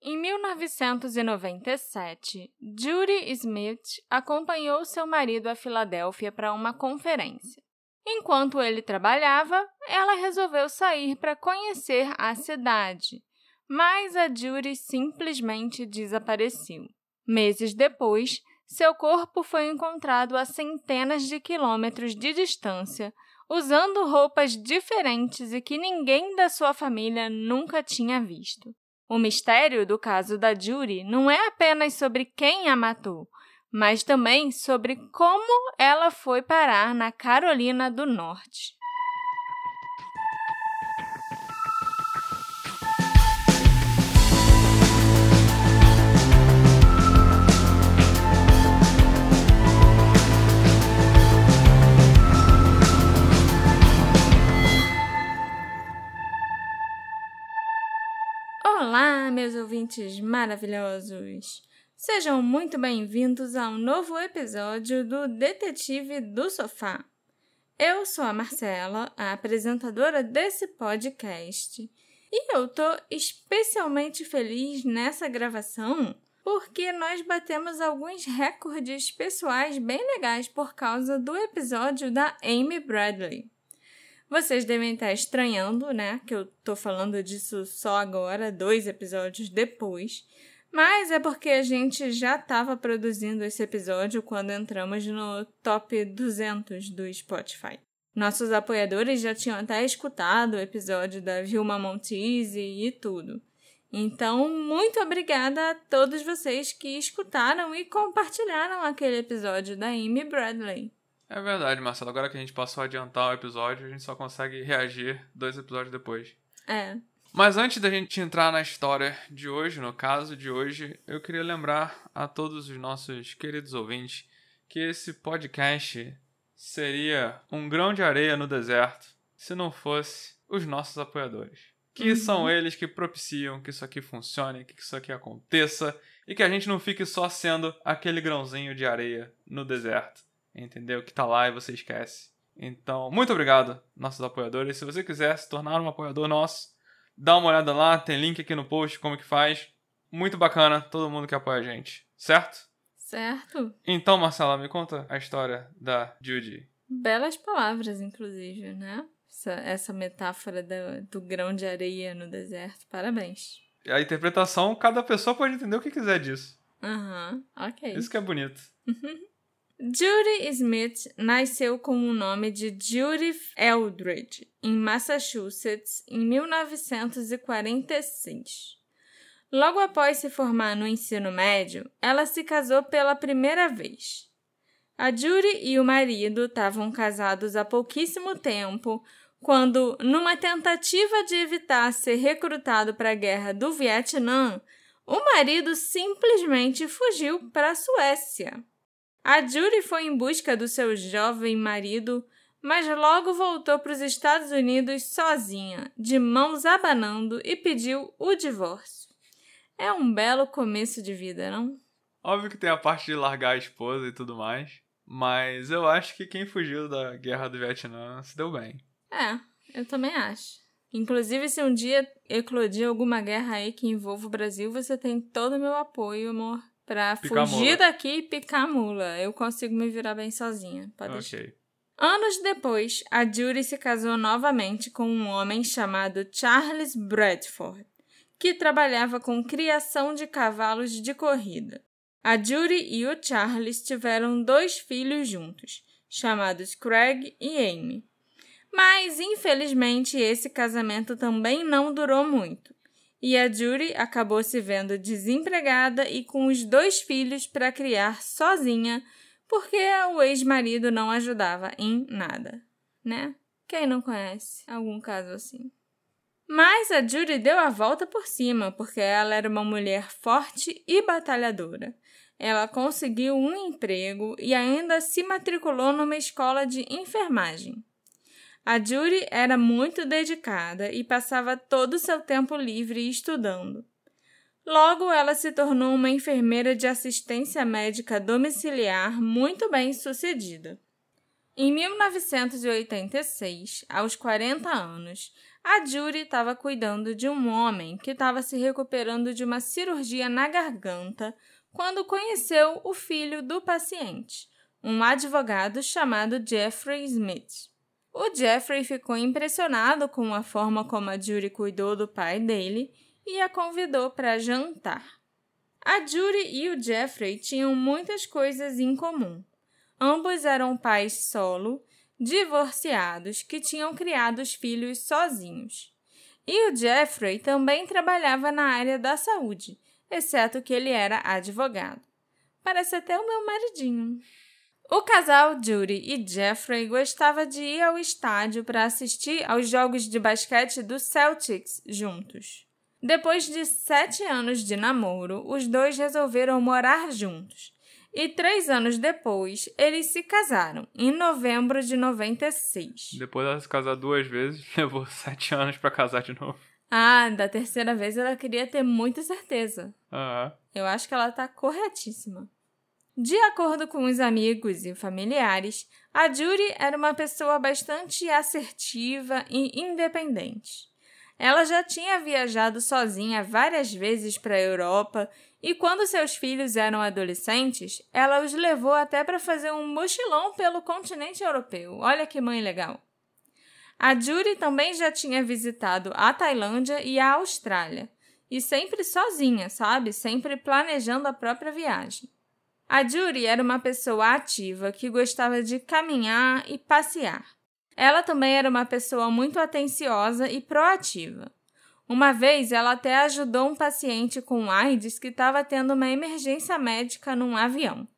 Em 1997, Judy Smith acompanhou seu marido a Filadélfia para uma conferência. Enquanto ele trabalhava, ela resolveu sair para conhecer a cidade, mas a Judy simplesmente desapareceu. Meses depois, seu corpo foi encontrado a centenas de quilômetros de distância, usando roupas diferentes e que ninguém da sua família nunca tinha visto. O mistério do caso da Judy não é apenas sobre quem a matou, mas também sobre como ela foi parar na Carolina do Norte. Olá, meus ouvintes maravilhosos! Sejam muito bem-vindos a um novo episódio do Detetive do Sofá. Eu sou a Marcela, a apresentadora desse podcast, e eu tô especialmente feliz nessa gravação porque nós batemos alguns recordes pessoais bem legais por causa do episódio da Amy Bradley. Vocês devem estar estranhando, né, que eu tô falando disso só agora, dois episódios depois. Mas é porque a gente já estava produzindo esse episódio quando entramos no top 200 do Spotify. Nossos apoiadores já tinham até escutado o episódio da Vilma Montese e tudo. Então, muito obrigada a todos vocês que escutaram e compartilharam aquele episódio da Amy Bradley. É verdade, Marcelo. Agora que a gente passou a adiantar o episódio, a gente só consegue reagir dois episódios depois. É. Mas antes da gente entrar na história de hoje, no caso de hoje, eu queria lembrar a todos os nossos queridos ouvintes que esse podcast seria um grão de areia no deserto se não fosse os nossos apoiadores. Que uhum. são eles que propiciam que isso aqui funcione, que isso aqui aconteça e que a gente não fique só sendo aquele grãozinho de areia no deserto entendeu? Que tá lá e você esquece. Então, muito obrigado, nossos apoiadores. Se você quiser se tornar um apoiador nosso, dá uma olhada lá, tem link aqui no post como que faz. Muito bacana, todo mundo que apoia a gente, certo? Certo. Então, Marcela, me conta a história da Judy. Belas palavras, inclusive, né? Essa, essa metáfora do, do grão de areia no deserto. Parabéns. A interpretação, cada pessoa pode entender o que quiser disso. Aham, uhum, ok. Isso que é bonito. Judy Smith nasceu com o nome de Judith Eldridge, em Massachusetts, em 1946. Logo após se formar no ensino médio, ela se casou pela primeira vez. A Judy e o marido estavam casados há pouquíssimo tempo quando, numa tentativa de evitar ser recrutado para a guerra do Vietnã, o marido simplesmente fugiu para a Suécia. A Judy foi em busca do seu jovem marido, mas logo voltou para os Estados Unidos sozinha, de mãos abanando, e pediu o divórcio. É um belo começo de vida, não? Óbvio que tem a parte de largar a esposa e tudo mais, mas eu acho que quem fugiu da guerra do Vietnã se deu bem. É, eu também acho. Inclusive, se um dia eclodir alguma guerra aí que envolva o Brasil, você tem todo o meu apoio, amor para fugir daqui e picar a mula. Eu consigo me virar bem sozinha. Pode. Anos depois, a Judy se casou novamente com um homem chamado Charles Bradford, que trabalhava com criação de cavalos de corrida. A Judy e o Charles tiveram dois filhos juntos, chamados Craig e Amy. Mas, infelizmente, esse casamento também não durou muito e a Judy acabou se vendo desempregada e com os dois filhos para criar sozinha, porque o ex-marido não ajudava em nada, né? Quem não conhece algum caso assim? Mas a Judy deu a volta por cima, porque ela era uma mulher forte e batalhadora. Ela conseguiu um emprego e ainda se matriculou numa escola de enfermagem. A Judy era muito dedicada e passava todo o seu tempo livre estudando. Logo, ela se tornou uma enfermeira de assistência médica domiciliar muito bem sucedida. Em 1986, aos 40 anos, A Judy estava cuidando de um homem que estava se recuperando de uma cirurgia na garganta quando conheceu o filho do paciente, um advogado chamado Jeffrey Smith. O Jeffrey ficou impressionado com a forma como a Judy cuidou do pai dele e a convidou para jantar. A Judy e o Jeffrey tinham muitas coisas em comum. Ambos eram pais solo, divorciados, que tinham criado os filhos sozinhos. E o Jeffrey também trabalhava na área da saúde, exceto que ele era advogado. Parece até o meu maridinho. O casal Judy e Jeffrey gostava de ir ao estádio para assistir aos jogos de basquete do Celtics juntos. Depois de sete anos de namoro, os dois resolveram morar juntos. E três anos depois, eles se casaram, em novembro de 96. Depois dela se casar duas vezes, levou sete anos para casar de novo. Ah, da terceira vez ela queria ter muita certeza. Ah. Eu acho que ela tá corretíssima. De acordo com os amigos e familiares, a Judy era uma pessoa bastante assertiva e independente. Ela já tinha viajado sozinha várias vezes para a Europa e, quando seus filhos eram adolescentes, ela os levou até para fazer um mochilão pelo continente europeu. Olha que mãe legal! A Judy também já tinha visitado a Tailândia e a Austrália, e sempre sozinha, sabe? Sempre planejando a própria viagem. A Judy era uma pessoa ativa que gostava de caminhar e passear. Ela também era uma pessoa muito atenciosa e proativa. Uma vez, ela até ajudou um paciente com AIDS que estava tendo uma emergência médica num avião.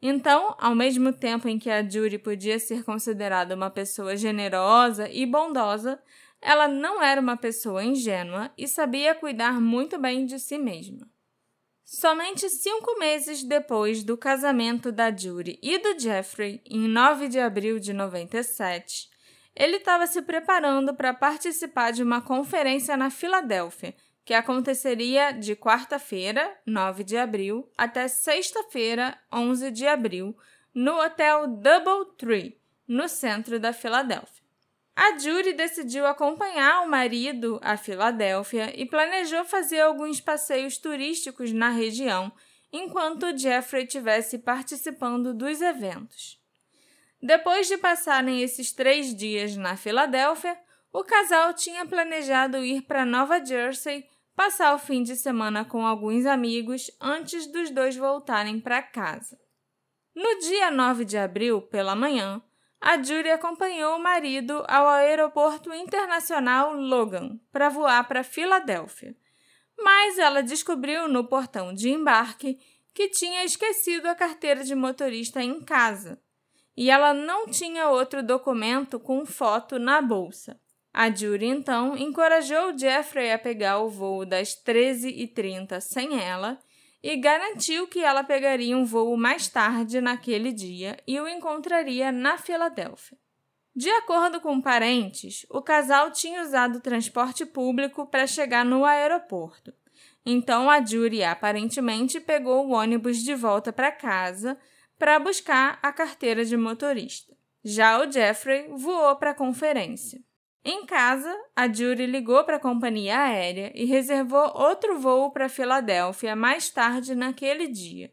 Então, ao mesmo tempo em que a Judy podia ser considerada uma pessoa generosa e bondosa, ela não era uma pessoa ingênua e sabia cuidar muito bem de si mesma. Somente cinco meses depois do casamento da Judy e do Jeffrey, em 9 de abril de 97, ele estava se preparando para participar de uma conferência na Filadélfia, que aconteceria de quarta-feira, 9 de abril, até sexta-feira, 11 de abril, no Hotel Doubletree, no centro da Filadélfia. A Judy decidiu acompanhar o marido à Filadélfia e planejou fazer alguns passeios turísticos na região, enquanto Jeffrey estivesse participando dos eventos. Depois de passarem esses três dias na Filadélfia, o casal tinha planejado ir para Nova Jersey passar o fim de semana com alguns amigos antes dos dois voltarem para casa. No dia 9 de abril, pela manhã, a Judy acompanhou o marido ao aeroporto internacional Logan para voar para Filadélfia. Mas ela descobriu no portão de embarque que tinha esquecido a carteira de motorista em casa e ela não tinha outro documento com foto na bolsa. A Judy então encorajou Jeffrey a pegar o voo das 13h30 sem ela e garantiu que ela pegaria um voo mais tarde naquele dia e o encontraria na Filadélfia. De acordo com parentes, o casal tinha usado transporte público para chegar no aeroporto. Então a Judy aparentemente pegou o ônibus de volta para casa para buscar a carteira de motorista. Já o Jeffrey voou para a conferência. Em casa, a Judy ligou para a companhia aérea e reservou outro voo para Filadélfia mais tarde naquele dia.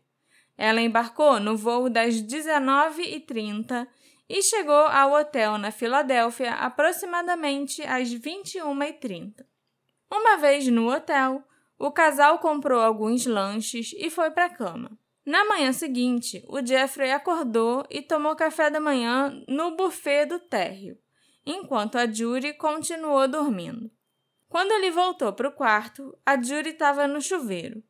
Ela embarcou no voo das 19h30 e chegou ao hotel na Filadélfia aproximadamente às 21h30. Uma vez no hotel, o casal comprou alguns lanches e foi para a cama. Na manhã seguinte, o Jeffrey acordou e tomou café da manhã no buffet do térreo enquanto a Judy continuou dormindo. Quando ele voltou para o quarto, a Judy estava no chuveiro.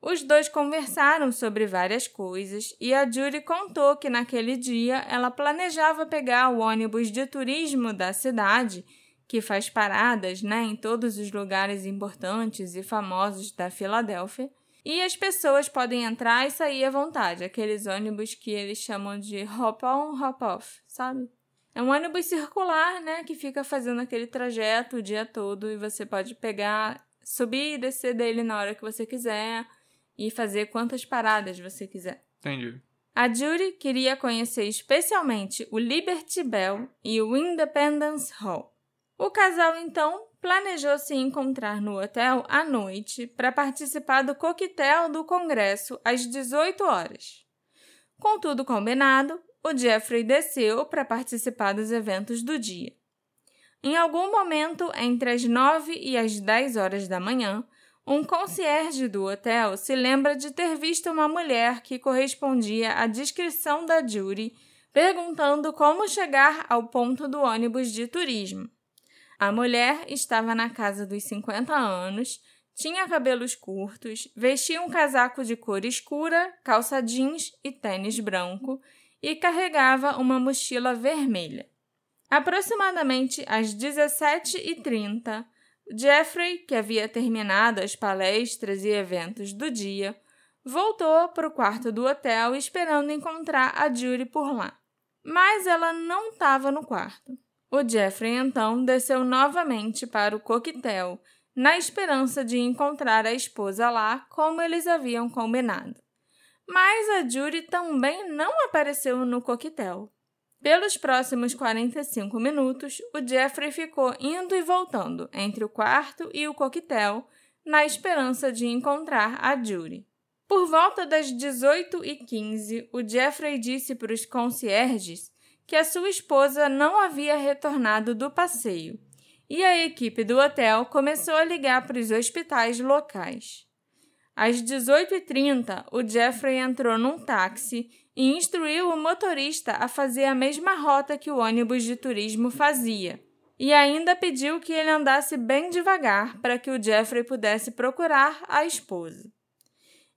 Os dois conversaram sobre várias coisas e a Judy contou que naquele dia ela planejava pegar o ônibus de turismo da cidade, que faz paradas né, em todos os lugares importantes e famosos da Filadélfia, e as pessoas podem entrar e sair à vontade, aqueles ônibus que eles chamam de hop-on, hop-off, sabe? É um ônibus circular, né, que fica fazendo aquele trajeto o dia todo e você pode pegar, subir e descer dele na hora que você quiser e fazer quantas paradas você quiser. Entendi. A Judy queria conhecer especialmente o Liberty Bell e o Independence Hall. O casal então planejou se encontrar no hotel à noite para participar do coquetel do Congresso às 18 horas. Com tudo combinado, o Jeffrey desceu para participar dos eventos do dia. Em algum momento entre as 9 e as 10 horas da manhã, um concierge do hotel se lembra de ter visto uma mulher que correspondia à descrição da Judy perguntando como chegar ao ponto do ônibus de turismo. A mulher estava na casa dos 50 anos, tinha cabelos curtos, vestia um casaco de cor escura, calça jeans e tênis branco e carregava uma mochila vermelha. Aproximadamente às 17h30, Jeffrey, que havia terminado as palestras e eventos do dia, voltou para o quarto do hotel esperando encontrar a Judy por lá. Mas ela não estava no quarto. O Jeffrey então desceu novamente para o coquetel, na esperança de encontrar a esposa lá, como eles haviam combinado. Mas a Judy também não apareceu no coquetel. Pelos próximos 45 minutos, o Jeffrey ficou indo e voltando entre o quarto e o coquetel, na esperança de encontrar a Judy. Por volta das 18h15, o Jeffrey disse para os concierges que a sua esposa não havia retornado do passeio, e a equipe do hotel começou a ligar para os hospitais locais. Às 18h30, o Jeffrey entrou num táxi e instruiu o motorista a fazer a mesma rota que o ônibus de turismo fazia. E ainda pediu que ele andasse bem devagar para que o Jeffrey pudesse procurar a esposa.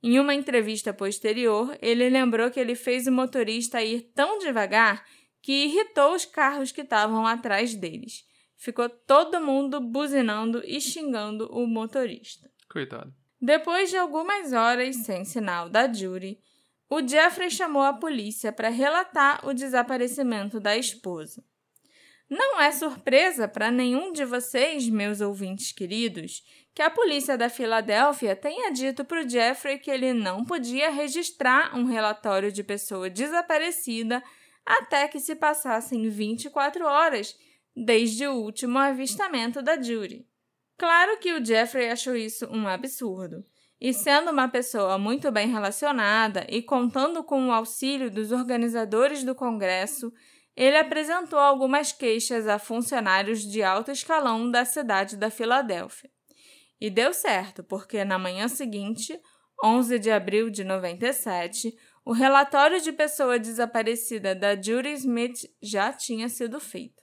Em uma entrevista posterior, ele lembrou que ele fez o motorista ir tão devagar que irritou os carros que estavam atrás deles. Ficou todo mundo buzinando e xingando o motorista. Coitado. Depois de algumas horas sem sinal da Judy, o Jeffrey chamou a polícia para relatar o desaparecimento da esposa. Não é surpresa para nenhum de vocês, meus ouvintes queridos, que a polícia da Filadélfia tenha dito para o Jeffrey que ele não podia registrar um relatório de pessoa desaparecida até que se passassem 24 horas desde o último avistamento da Judy. Claro que o Jeffrey achou isso um absurdo. E sendo uma pessoa muito bem relacionada e contando com o auxílio dos organizadores do Congresso, ele apresentou algumas queixas a funcionários de alto escalão da cidade da Filadélfia. E deu certo, porque na manhã seguinte, 11 de abril de 97, o relatório de pessoa desaparecida da Judy Smith já tinha sido feito.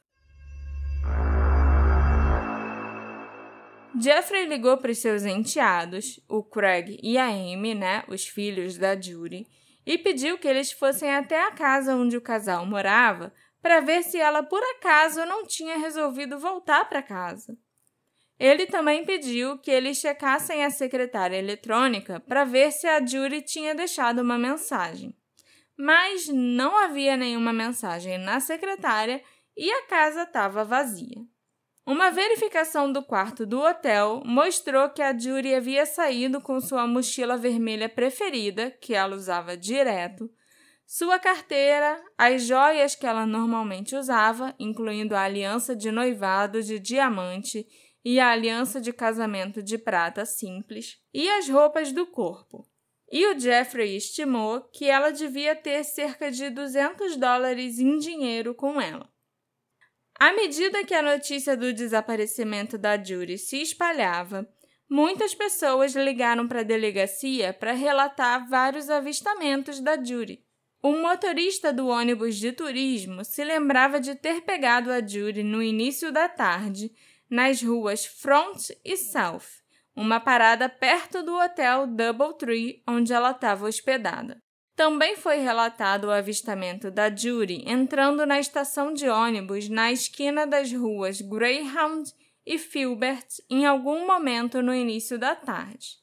Jeffrey ligou para os seus enteados, o Craig e a Amy, né, os filhos da Judy, e pediu que eles fossem até a casa onde o casal morava para ver se ela por acaso não tinha resolvido voltar para casa. Ele também pediu que eles checassem a secretária eletrônica para ver se a Judy tinha deixado uma mensagem. Mas não havia nenhuma mensagem na secretária e a casa estava vazia. Uma verificação do quarto do hotel mostrou que a Judy havia saído com sua mochila vermelha preferida, que ela usava direto, sua carteira, as joias que ela normalmente usava, incluindo a aliança de noivado de diamante e a aliança de casamento de prata simples, e as roupas do corpo. E o Jeffrey estimou que ela devia ter cerca de 200 dólares em dinheiro com ela. À medida que a notícia do desaparecimento da Judy se espalhava, muitas pessoas ligaram para a delegacia para relatar vários avistamentos da Judy. Um motorista do ônibus de turismo se lembrava de ter pegado a Judy no início da tarde nas ruas Front e South, uma parada perto do hotel Doubletree onde ela estava hospedada. Também foi relatado o avistamento da Judy entrando na estação de ônibus na esquina das ruas Greyhound e Filbert em algum momento no início da tarde.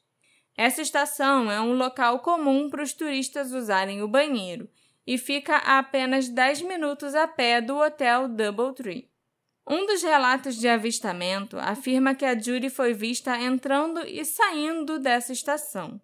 Essa estação é um local comum para os turistas usarem o banheiro e fica a apenas 10 minutos a pé do hotel Doubletree. Um dos relatos de avistamento afirma que a Judy foi vista entrando e saindo dessa estação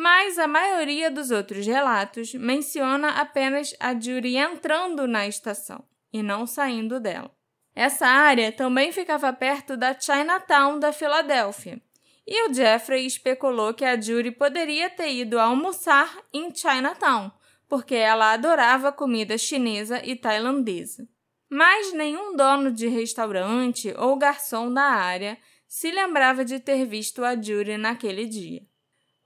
mas a maioria dos outros relatos menciona apenas a Judy entrando na estação e não saindo dela. Essa área também ficava perto da Chinatown da Filadélfia. E o Jeffrey especulou que a Judy poderia ter ido almoçar em Chinatown, porque ela adorava comida chinesa e tailandesa. Mas nenhum dono de restaurante ou garçom da área se lembrava de ter visto a Judy naquele dia.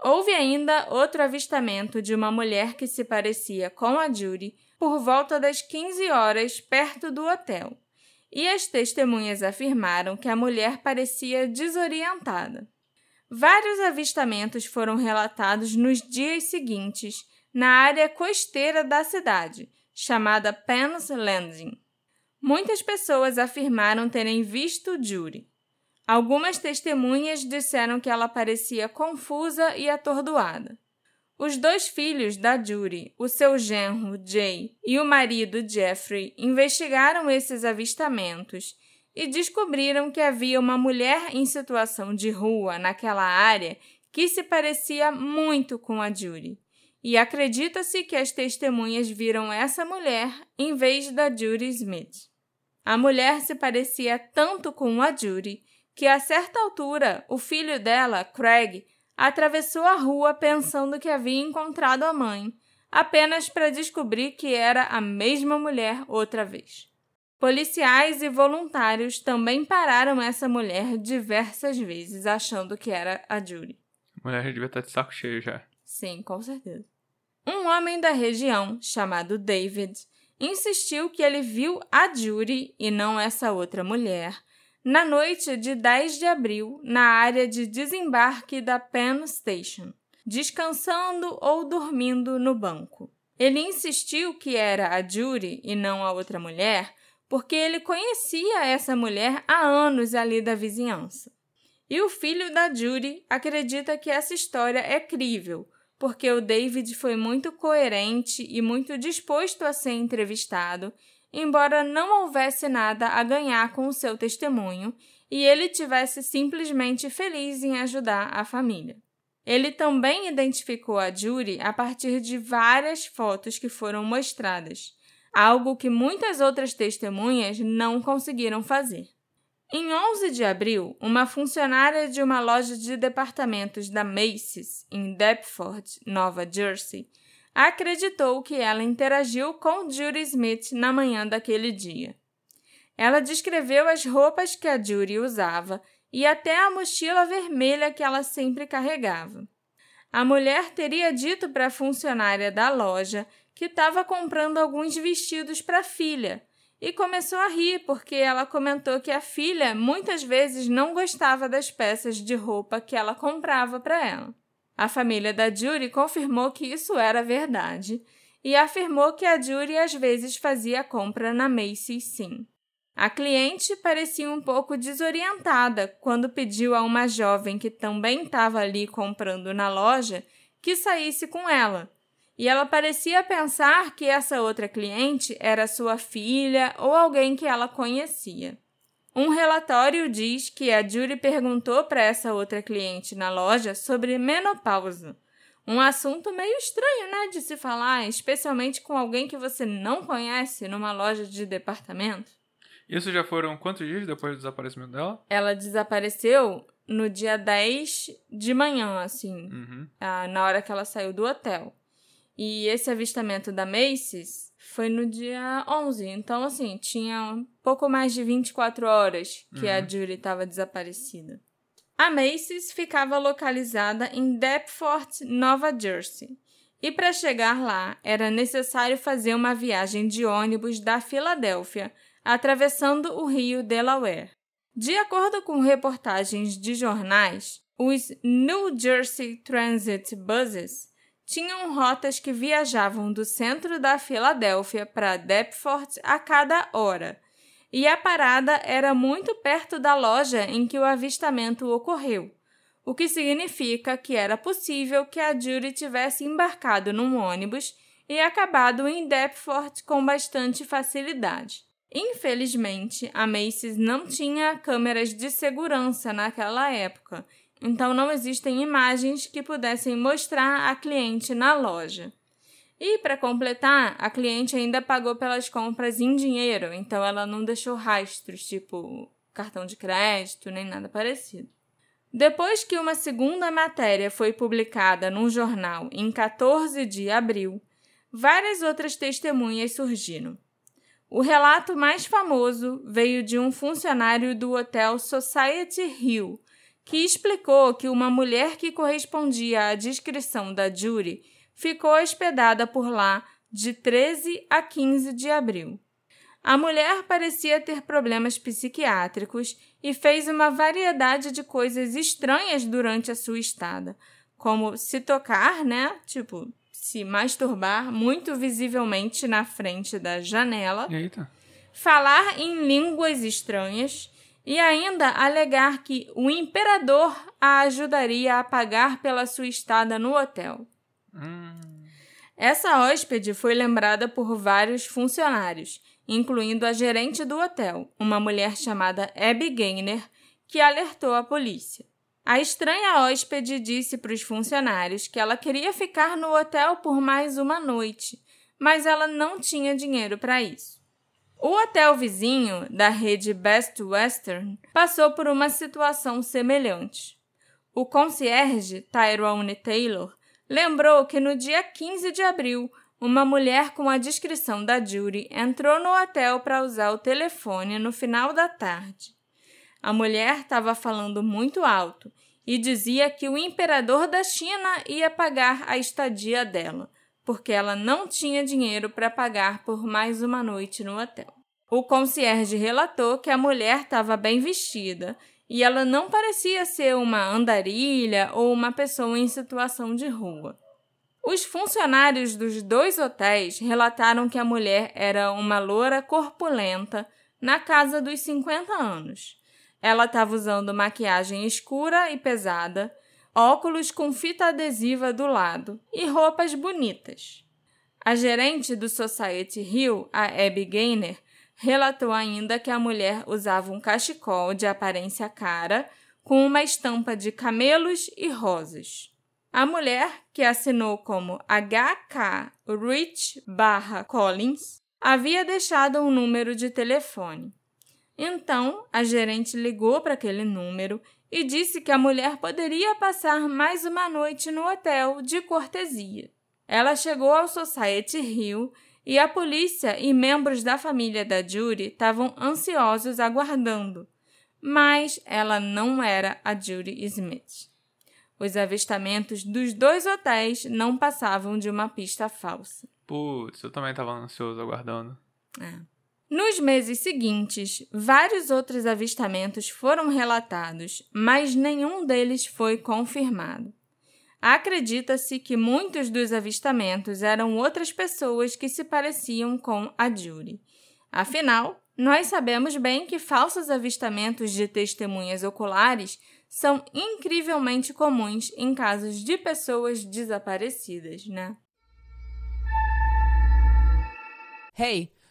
Houve ainda outro avistamento de uma mulher que se parecia com a Judy por volta das 15 horas perto do hotel, e as testemunhas afirmaram que a mulher parecia desorientada. Vários avistamentos foram relatados nos dias seguintes na área costeira da cidade, chamada Penn's Landing. Muitas pessoas afirmaram terem visto Judy. Algumas testemunhas disseram que ela parecia confusa e atordoada. Os dois filhos da Judy, o seu genro Jay e o marido Jeffrey, investigaram esses avistamentos e descobriram que havia uma mulher em situação de rua naquela área que se parecia muito com a Judy. E acredita-se que as testemunhas viram essa mulher em vez da Judy Smith. A mulher se parecia tanto com a Judy que, a certa altura, o filho dela, Craig, atravessou a rua pensando que havia encontrado a mãe, apenas para descobrir que era a mesma mulher outra vez. Policiais e voluntários também pararam essa mulher diversas vezes, achando que era a Judy. A mulher devia estar de saco cheio já. Sim, com certeza. Um homem da região, chamado David, insistiu que ele viu a Judy e não essa outra mulher na noite de 10 de abril na área de desembarque da Penn Station, descansando ou dormindo no banco. Ele insistiu que era a Judy e não a outra mulher, porque ele conhecia essa mulher há anos ali da vizinhança. E o filho da Judy acredita que essa história é crível, porque o David foi muito coerente e muito disposto a ser entrevistado, embora não houvesse nada a ganhar com o seu testemunho e ele tivesse simplesmente feliz em ajudar a família. Ele também identificou a Judy a partir de várias fotos que foram mostradas, algo que muitas outras testemunhas não conseguiram fazer. Em 11 de abril, uma funcionária de uma loja de departamentos da Macy's, em Deptford, Nova Jersey, acreditou que ela interagiu com Judy Smith na manhã daquele dia. Ela descreveu as roupas que a Judy usava e até a mochila vermelha que ela sempre carregava. A mulher teria dito para a funcionária da loja que estava comprando alguns vestidos para a filha e começou a rir porque ela comentou que a filha muitas vezes não gostava das peças de roupa que ela comprava para ela. A família da Judy confirmou que isso era verdade e afirmou que a Judy às vezes fazia compra na Macy's sim. A cliente parecia um pouco desorientada quando pediu a uma jovem que também estava ali comprando na loja que saísse com ela, e ela parecia pensar que essa outra cliente era sua filha ou alguém que ela conhecia. Um relatório diz que a Julie perguntou para essa outra cliente na loja sobre menopausa. Um assunto meio estranho, né, de se falar, especialmente com alguém que você não conhece numa loja de departamento. Isso já foram quantos dias depois do desaparecimento dela? Ela desapareceu no dia 10 de manhã, assim, uhum. na hora que ela saiu do hotel. E esse avistamento da Macy's foi no dia 11. Então, assim, tinha pouco mais de 24 horas que uhum. a Julie estava desaparecida. A Macy's ficava localizada em Deptford, Nova Jersey. E para chegar lá, era necessário fazer uma viagem de ônibus da Filadélfia, atravessando o rio Delaware. De acordo com reportagens de jornais, os New Jersey Transit Buses tinham rotas que viajavam do centro da Filadélfia para Deptford a cada hora, e a parada era muito perto da loja em que o avistamento ocorreu, o que significa que era possível que a Judy tivesse embarcado num ônibus e acabado em Deptford com bastante facilidade. Infelizmente, a Macy's não tinha câmeras de segurança naquela época então não existem imagens que pudessem mostrar a cliente na loja. E, para completar, a cliente ainda pagou pelas compras em dinheiro, então ela não deixou rastros, tipo cartão de crédito, nem nada parecido. Depois que uma segunda matéria foi publicada num jornal em 14 de abril, várias outras testemunhas surgiram. O relato mais famoso veio de um funcionário do hotel Society Hill, que explicou que uma mulher que correspondia à descrição da Jury ficou hospedada por lá de 13 a 15 de abril. A mulher parecia ter problemas psiquiátricos e fez uma variedade de coisas estranhas durante a sua estada, como se tocar, né? Tipo, se masturbar muito visivelmente na frente da janela, Eita. falar em línguas estranhas e ainda alegar que o imperador a ajudaria a pagar pela sua estada no hotel. Hum. Essa hóspede foi lembrada por vários funcionários, incluindo a gerente do hotel, uma mulher chamada Abby Gaynor, que alertou a polícia. A estranha hóspede disse para os funcionários que ela queria ficar no hotel por mais uma noite, mas ela não tinha dinheiro para isso. O hotel vizinho, da rede Best Western, passou por uma situação semelhante. O concierge, Tyrone Taylor, lembrou que no dia 15 de abril, uma mulher com a descrição da Judy entrou no hotel para usar o telefone no final da tarde. A mulher estava falando muito alto e dizia que o imperador da China ia pagar a estadia dela, porque ela não tinha dinheiro para pagar por mais uma noite no hotel. O concierge relatou que a mulher estava bem vestida e ela não parecia ser uma andarilha ou uma pessoa em situação de rua. Os funcionários dos dois hotéis relataram que a mulher era uma loura corpulenta na casa dos 50 anos. Ela estava usando maquiagem escura e pesada, óculos com fita adesiva do lado e roupas bonitas. A gerente do Society Hill, a Abby Gaynor, relatou ainda que a mulher usava um cachecol de aparência cara com uma estampa de camelos e rosas. A mulher, que assinou como HK Rich barra Collins, havia deixado um número de telefone. Então, a gerente ligou para aquele número e disse que a mulher poderia passar mais uma noite no hotel de cortesia. Ela chegou ao Society Hill e a polícia e membros da família da Judy estavam ansiosos aguardando, mas ela não era a Judy Smith. Os avistamentos dos dois hotéis não passavam de uma pista falsa. Putz, eu também estava ansioso aguardando. É. Nos meses seguintes, vários outros avistamentos foram relatados, mas nenhum deles foi confirmado. Acredita-se que muitos dos avistamentos eram outras pessoas que se pareciam com a Judy. Afinal, nós sabemos bem que falsos avistamentos de testemunhas oculares são incrivelmente comuns em casos de pessoas desaparecidas, né? Hey,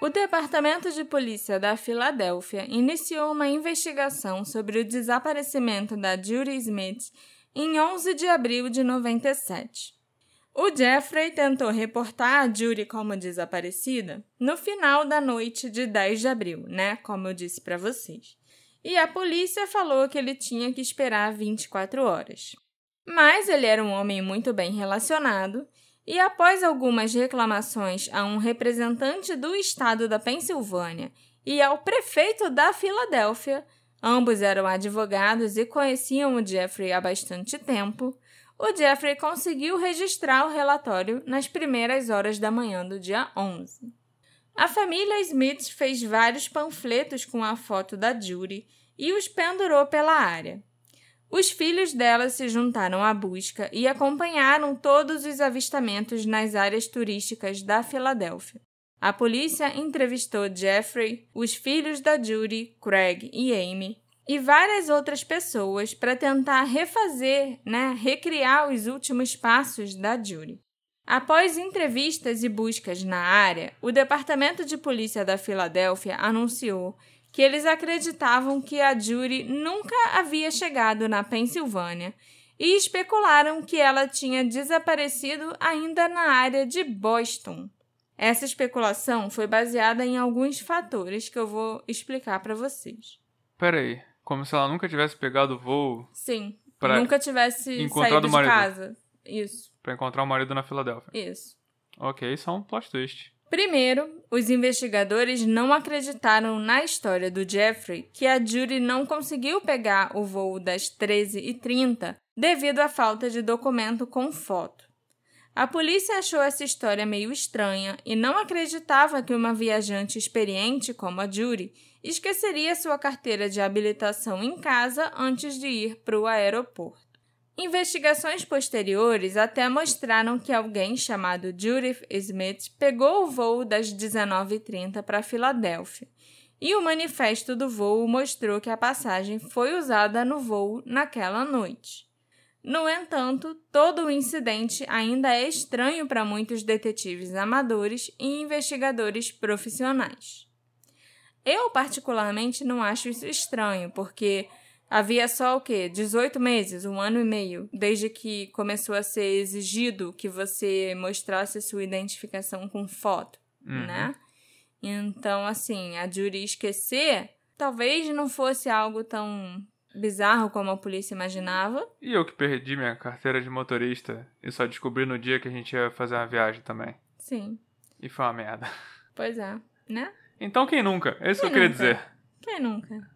O Departamento de Polícia da Filadélfia iniciou uma investigação sobre o desaparecimento da Judy Smith em 11 de abril de 97. O Jeffrey tentou reportar a Judy como desaparecida no final da noite de 10 de abril, né? Como eu disse para vocês. E a polícia falou que ele tinha que esperar 24 horas. Mas ele era um homem muito bem relacionado e após algumas reclamações a um representante do estado da Pensilvânia e ao prefeito da Filadélfia, ambos eram advogados e conheciam o Jeffrey há bastante tempo, o Jeffrey conseguiu registrar o relatório nas primeiras horas da manhã do dia 11. A família Smith fez vários panfletos com a foto da Judy e os pendurou pela área. Os filhos dela se juntaram à busca e acompanharam todos os avistamentos nas áreas turísticas da Filadélfia. A polícia entrevistou Jeffrey, os filhos da Judy, Craig e Amy, e várias outras pessoas para tentar refazer, né, recriar os últimos passos da Judy. Após entrevistas e buscas na área, o Departamento de Polícia da Filadélfia anunciou que eles acreditavam que a Judy nunca havia chegado na Pensilvânia e especularam que ela tinha desaparecido ainda na área de Boston. Essa especulação foi baseada em alguns fatores que eu vou explicar para vocês. Peraí, como se ela nunca tivesse pegado o voo Sim, nunca tivesse saído de casa. Isso, pra encontrar o marido na Filadélfia. isso. Ok, isso é um plot twist. Primeiro, os investigadores não acreditaram na história do Jeffrey que a Judy não conseguiu pegar o voo das 13h30 devido à falta de documento com foto. A polícia achou essa história meio estranha e não acreditava que uma viajante experiente como a Judy esqueceria sua carteira de habilitação em casa antes de ir para o aeroporto. Investigações posteriores até mostraram que alguém chamado Judith Smith pegou o voo das 19h30 para Filadélfia, e o manifesto do voo mostrou que a passagem foi usada no voo naquela noite. No entanto, todo o incidente ainda é estranho para muitos detetives amadores e investigadores profissionais. Eu, particularmente, não acho isso estranho, porque havia só o quê? 18 meses, um ano e meio, desde que começou a ser exigido que você mostrasse sua identificação com foto, Uhum. né? Então, assim, a Judy esquecer talvez não fosse algo tão bizarro como a polícia imaginava. E eu que perdi minha carteira de motorista e só descobri no dia que a gente ia fazer uma viagem também. Sim, E foi uma merda. pois é, né? Então quem nunca? É isso que eu Quem queria nunca? dizer. Quem nunca?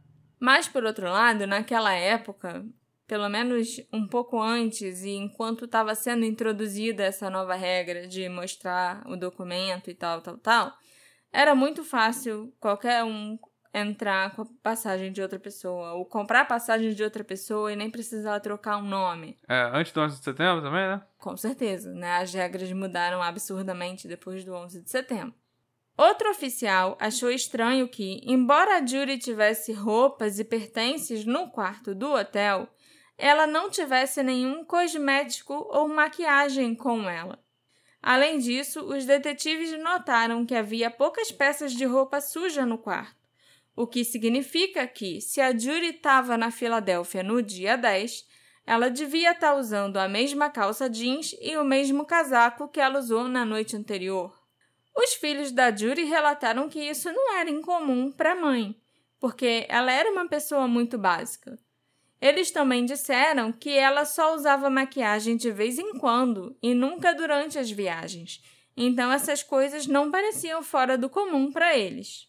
Mas, por outro lado, naquela época, pelo menos um pouco antes e enquanto estava sendo introduzida essa nova regra de mostrar o documento e tal, tal, tal, era muito fácil qualquer um entrar com a passagem de outra pessoa ou comprar a passagem de outra pessoa e nem precisar trocar um nome. É, antes do 11 de setembro também, né? Com certeza, né? As regras mudaram absurdamente depois do 11 de setembro. Outro oficial achou estranho que, embora a Judy tivesse roupas e pertences no quarto do hotel, ela não tivesse nenhum cosmético ou maquiagem com ela. Além disso, os detetives notaram que havia poucas peças de roupa suja no quarto, o que significa que, se a Judy estava na Filadélfia no dia 10, ela devia estar usando a mesma calça jeans e o mesmo casaco que ela usou na noite anterior. Os filhos da Judy relataram que isso não era incomum para a mãe, porque ela era uma pessoa muito básica. Eles também disseram que ela só usava maquiagem de vez em quando e nunca durante as viagens, então essas coisas não pareciam fora do comum para eles.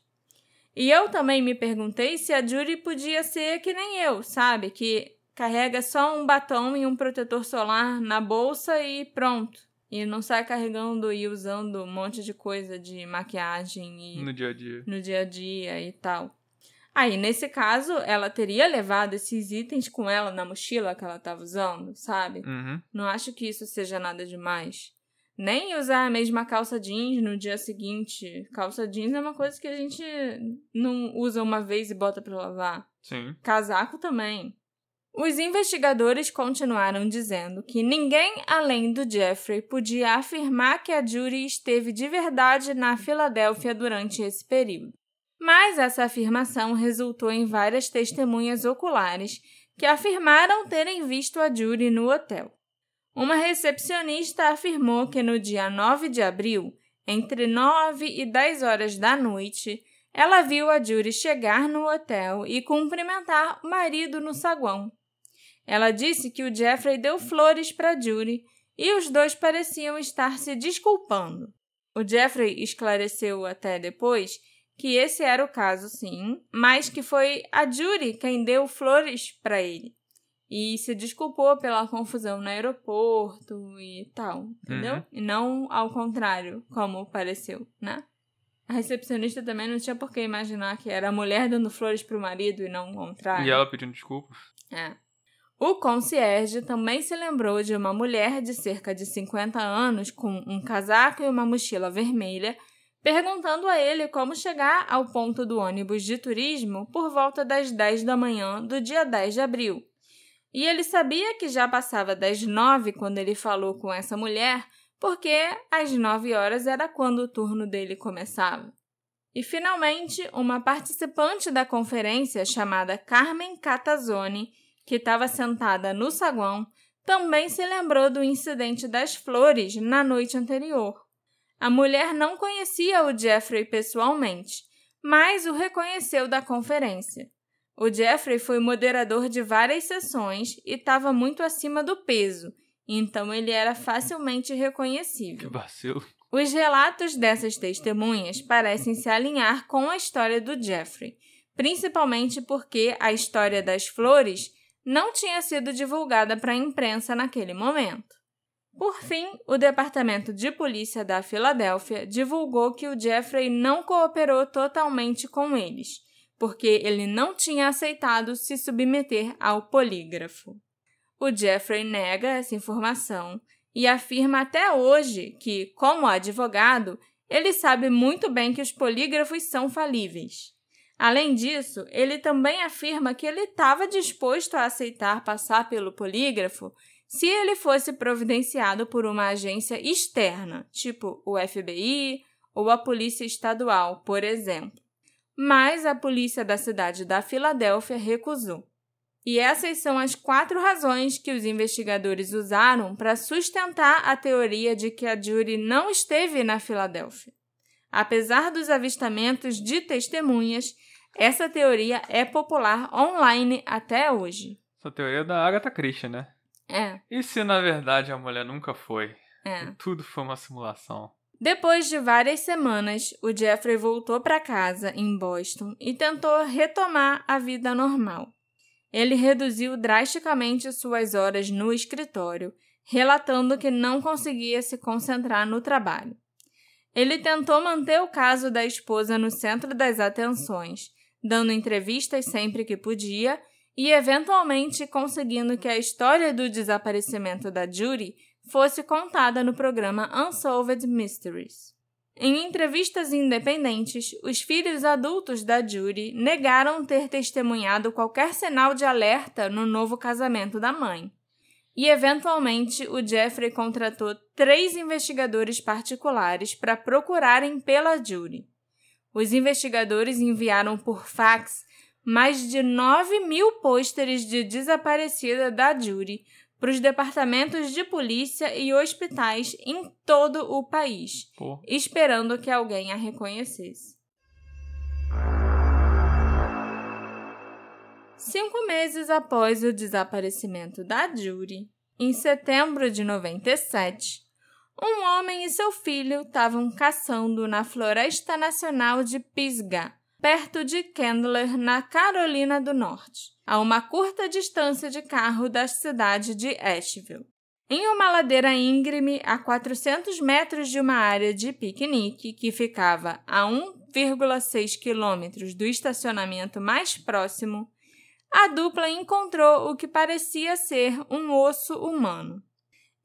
E eu também me perguntei se a Judy podia ser que nem eu, sabe? Que carrega só um batom e um protetor solar na bolsa e pronto. E não sai carregando e usando um monte de coisa de maquiagem e No dia a dia. no dia a dia e tal. Aí, nesse caso, ela teria levado esses itens com ela na mochila que ela estava usando, sabe? Uhum. Não acho que isso seja nada demais. Nem usar a mesma calça jeans no dia seguinte. Calça jeans é uma coisa que a gente não usa uma vez e bota pra lavar. Sim. Casaco também. Os investigadores continuaram dizendo que ninguém além do Jeffrey podia afirmar que a Judy esteve de verdade na Filadélfia durante esse período. Mas essa afirmação resultou em várias testemunhas oculares que afirmaram terem visto a Judy no hotel. Uma recepcionista afirmou que no dia 9 de abril, entre 9 e 10 horas da noite, ela viu a Judy chegar no hotel e cumprimentar o marido no saguão. Ela disse que o Jeffrey deu flores para Judy e os dois pareciam estar se desculpando. O Jeffrey esclareceu até depois que esse era o caso, sim, mas que foi a Judy quem deu flores para ele e se desculpou pela confusão no aeroporto e tal, entendeu? Uhum. E não ao contrário, como pareceu, né? A recepcionista também não tinha por que imaginar que era a mulher dando flores pro marido e não o contrário. E ela pedindo desculpa. É. O concierge também se lembrou de uma mulher de cerca de 50 anos com um casaco e uma mochila vermelha, perguntando a ele como chegar ao ponto do ônibus de turismo por volta das 10 da manhã do dia 10 de abril. E ele sabia que já passava das nove quando ele falou com essa mulher, porque às nove horas era quando o turno dele começava. E finalmente, uma participante da conferência chamada Carmen Catazoni que estava sentada no saguão, também se lembrou do incidente das flores na noite anterior. A mulher não conhecia o Jeffrey pessoalmente, mas o reconheceu da conferência. O Jeffrey foi moderador de várias sessões e estava muito acima do peso, então ele era facilmente reconhecível. Que vacilo. Os relatos dessas testemunhas parecem se alinhar com a história do Jeffrey, principalmente porque a história das flores não tinha sido divulgada para a imprensa naquele momento. Por fim, o Departamento de Polícia da Filadélfia divulgou que o Jeffrey não cooperou totalmente com eles, porque ele não tinha aceitado se submeter ao polígrafo. O Jeffrey nega essa informação e afirma até hoje que, como advogado, ele sabe muito bem que os polígrafos são falíveis. Além disso, ele também afirma que ele estava disposto a aceitar passar pelo polígrafo se ele fosse providenciado por uma agência externa, tipo o FBI ou a Polícia Estadual, por exemplo. Mas a polícia da cidade da Filadélfia recusou. E essas são as quatro razões que os investigadores usaram para sustentar a teoria de que a Judy não esteve na Filadélfia. Apesar dos avistamentos de testemunhas, essa teoria é popular online até hoje. Essa teoria é da Agatha Christie, né? É. E se na verdade a mulher nunca foi? É. Tudo foi uma simulação. Depois de várias semanas, o Jeffrey voltou para casa em Boston e tentou retomar a vida normal. Ele reduziu drasticamente suas horas no escritório, relatando que não conseguia se concentrar no trabalho. Ele tentou manter o caso da esposa no centro das atenções, dando entrevistas sempre que podia e eventualmente conseguindo que a história do desaparecimento da Judy fosse contada no programa Unsolved Mysteries. Em entrevistas independentes, os filhos adultos da Judy negaram ter testemunhado qualquer sinal de alerta no novo casamento da mãe. E, eventualmente, o Jeffrey contratou três investigadores particulares para procurarem pela Judy. Os investigadores enviaram por fax mais de 9 mil pôsteres de desaparecida da Judy para os departamentos de polícia e hospitais em todo o país, Pô. esperando que alguém a reconhecesse. Cinco meses após o desaparecimento da Judy, em setembro de 97, um homem e seu filho estavam caçando na Floresta Nacional de Pisgah, perto de Candler, na Carolina do Norte, a uma curta distância de carro da cidade de Asheville. Em uma ladeira íngreme, a 400 metros de uma área de piquenique que ficava a 1,6 quilômetros do estacionamento mais próximo, a dupla encontrou o que parecia ser um osso humano.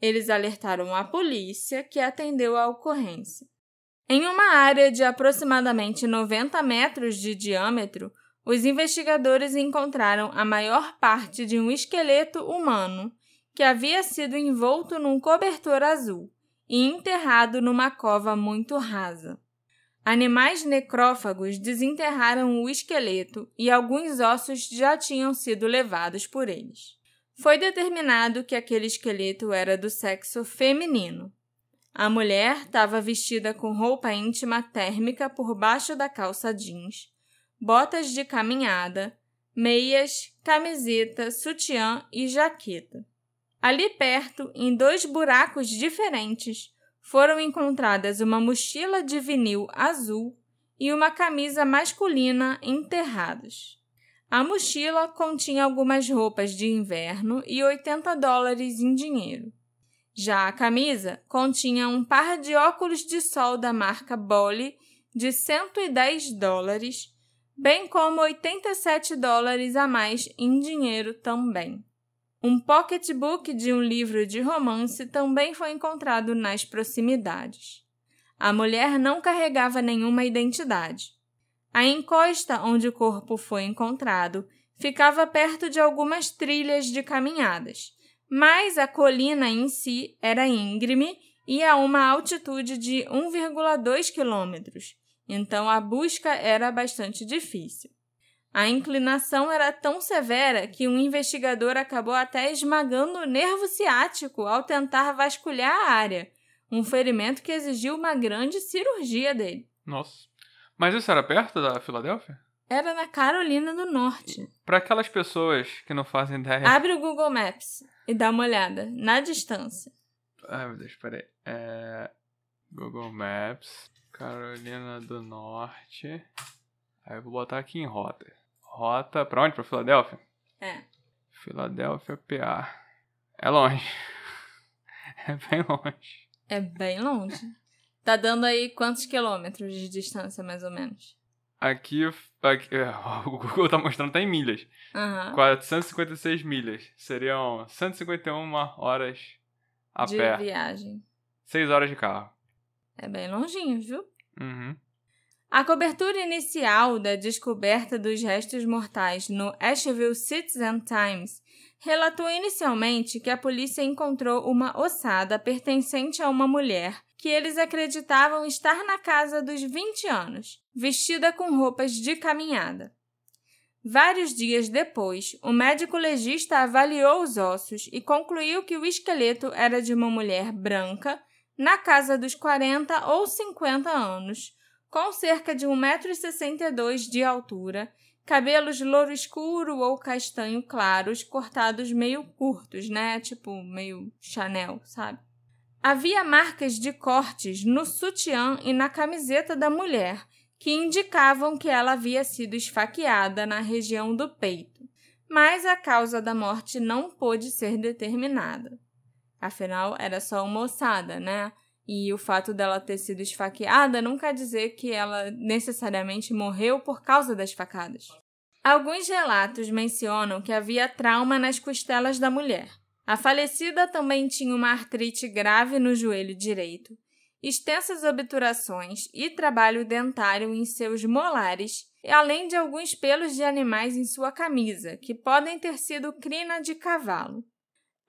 Eles alertaram a polícia, que atendeu a ocorrência. Em uma área de aproximadamente 90 metros de diâmetro, os investigadores encontraram a maior parte de um esqueleto humano que havia sido envolto num cobertor azul e enterrado numa cova muito rasa. Animais necrófagos desenterraram o esqueleto e alguns ossos já tinham sido levados por eles. Foi determinado que aquele esqueleto era do sexo feminino. A mulher estava vestida com roupa íntima térmica por baixo da calça jeans, botas de caminhada, meias, camiseta, sutiã e jaqueta. Ali perto, em dois buracos diferentes, foram encontradas uma mochila de vinil azul e uma camisa masculina enterradas. A mochila continha algumas roupas de inverno e 80 dólares em dinheiro. Já a camisa continha um par de óculos de sol da marca Bolly de 110 dólares, bem como 87 dólares a mais em dinheiro também. Um pocketbook de um livro de romance também foi encontrado nas proximidades. A mulher não carregava nenhuma identidade. A encosta onde o corpo foi encontrado ficava perto de algumas trilhas de caminhadas, mas a colina em si era íngreme e a uma altitude de 1,2 quilômetros, então a busca era bastante difícil. A inclinação era tão severa que um investigador acabou até esmagando o nervo ciático ao tentar vasculhar a área, um ferimento que exigiu uma grande cirurgia dele. Nossa. Mas isso era perto da Filadélfia? Era na Carolina do Norte. Para aquelas pessoas que não fazem ideia. Abre o Google Maps e dá uma olhada, na distância. Ai, meu Deus, peraí. É... Google Maps, Carolina do Norte. Aí eu vou botar aqui em rota. Rota pra onde? Pra Filadélfia? É. Filadélfia, PA. É longe. É bem longe. É bem longe. Tá dando aí quantos quilômetros de distância, mais ou menos? Aqui, aqui o Google tá mostrando até em milhas. Aham. 456 milhas. Seriam 151 horas a de pé. viagem. 6 horas de carro. É bem longinho, viu? Uhum. A cobertura inicial da descoberta dos restos mortais no Asheville Citizen Times relatou inicialmente que a polícia encontrou uma ossada pertencente a uma mulher que eles acreditavam estar na casa dos 20 anos, vestida com roupas de caminhada. Vários dias depois, o médico legista avaliou os ossos e concluiu que o esqueleto era de uma mulher branca, na casa dos 40 ou 50 anos, com cerca de 1,62m de altura, cabelos louro escuro ou castanho claros, cortados meio curtos, né? Tipo, meio Chanel, sabe? Havia marcas de cortes no sutiã e na camiseta da mulher, que indicavam que ela havia sido esfaqueada na região do peito, mas a causa da morte não pôde ser determinada. Afinal, era só uma ossada, né? E o fato dela ter sido esfaqueada não quer dizer que ela necessariamente morreu por causa das facadas. Alguns relatos mencionam que havia trauma nas costelas da mulher. A falecida também tinha uma artrite grave no joelho direito, extensas obturações e trabalho dentário em seus molares, além de alguns pelos de animais em sua camisa, que podem ter sido crina de cavalo.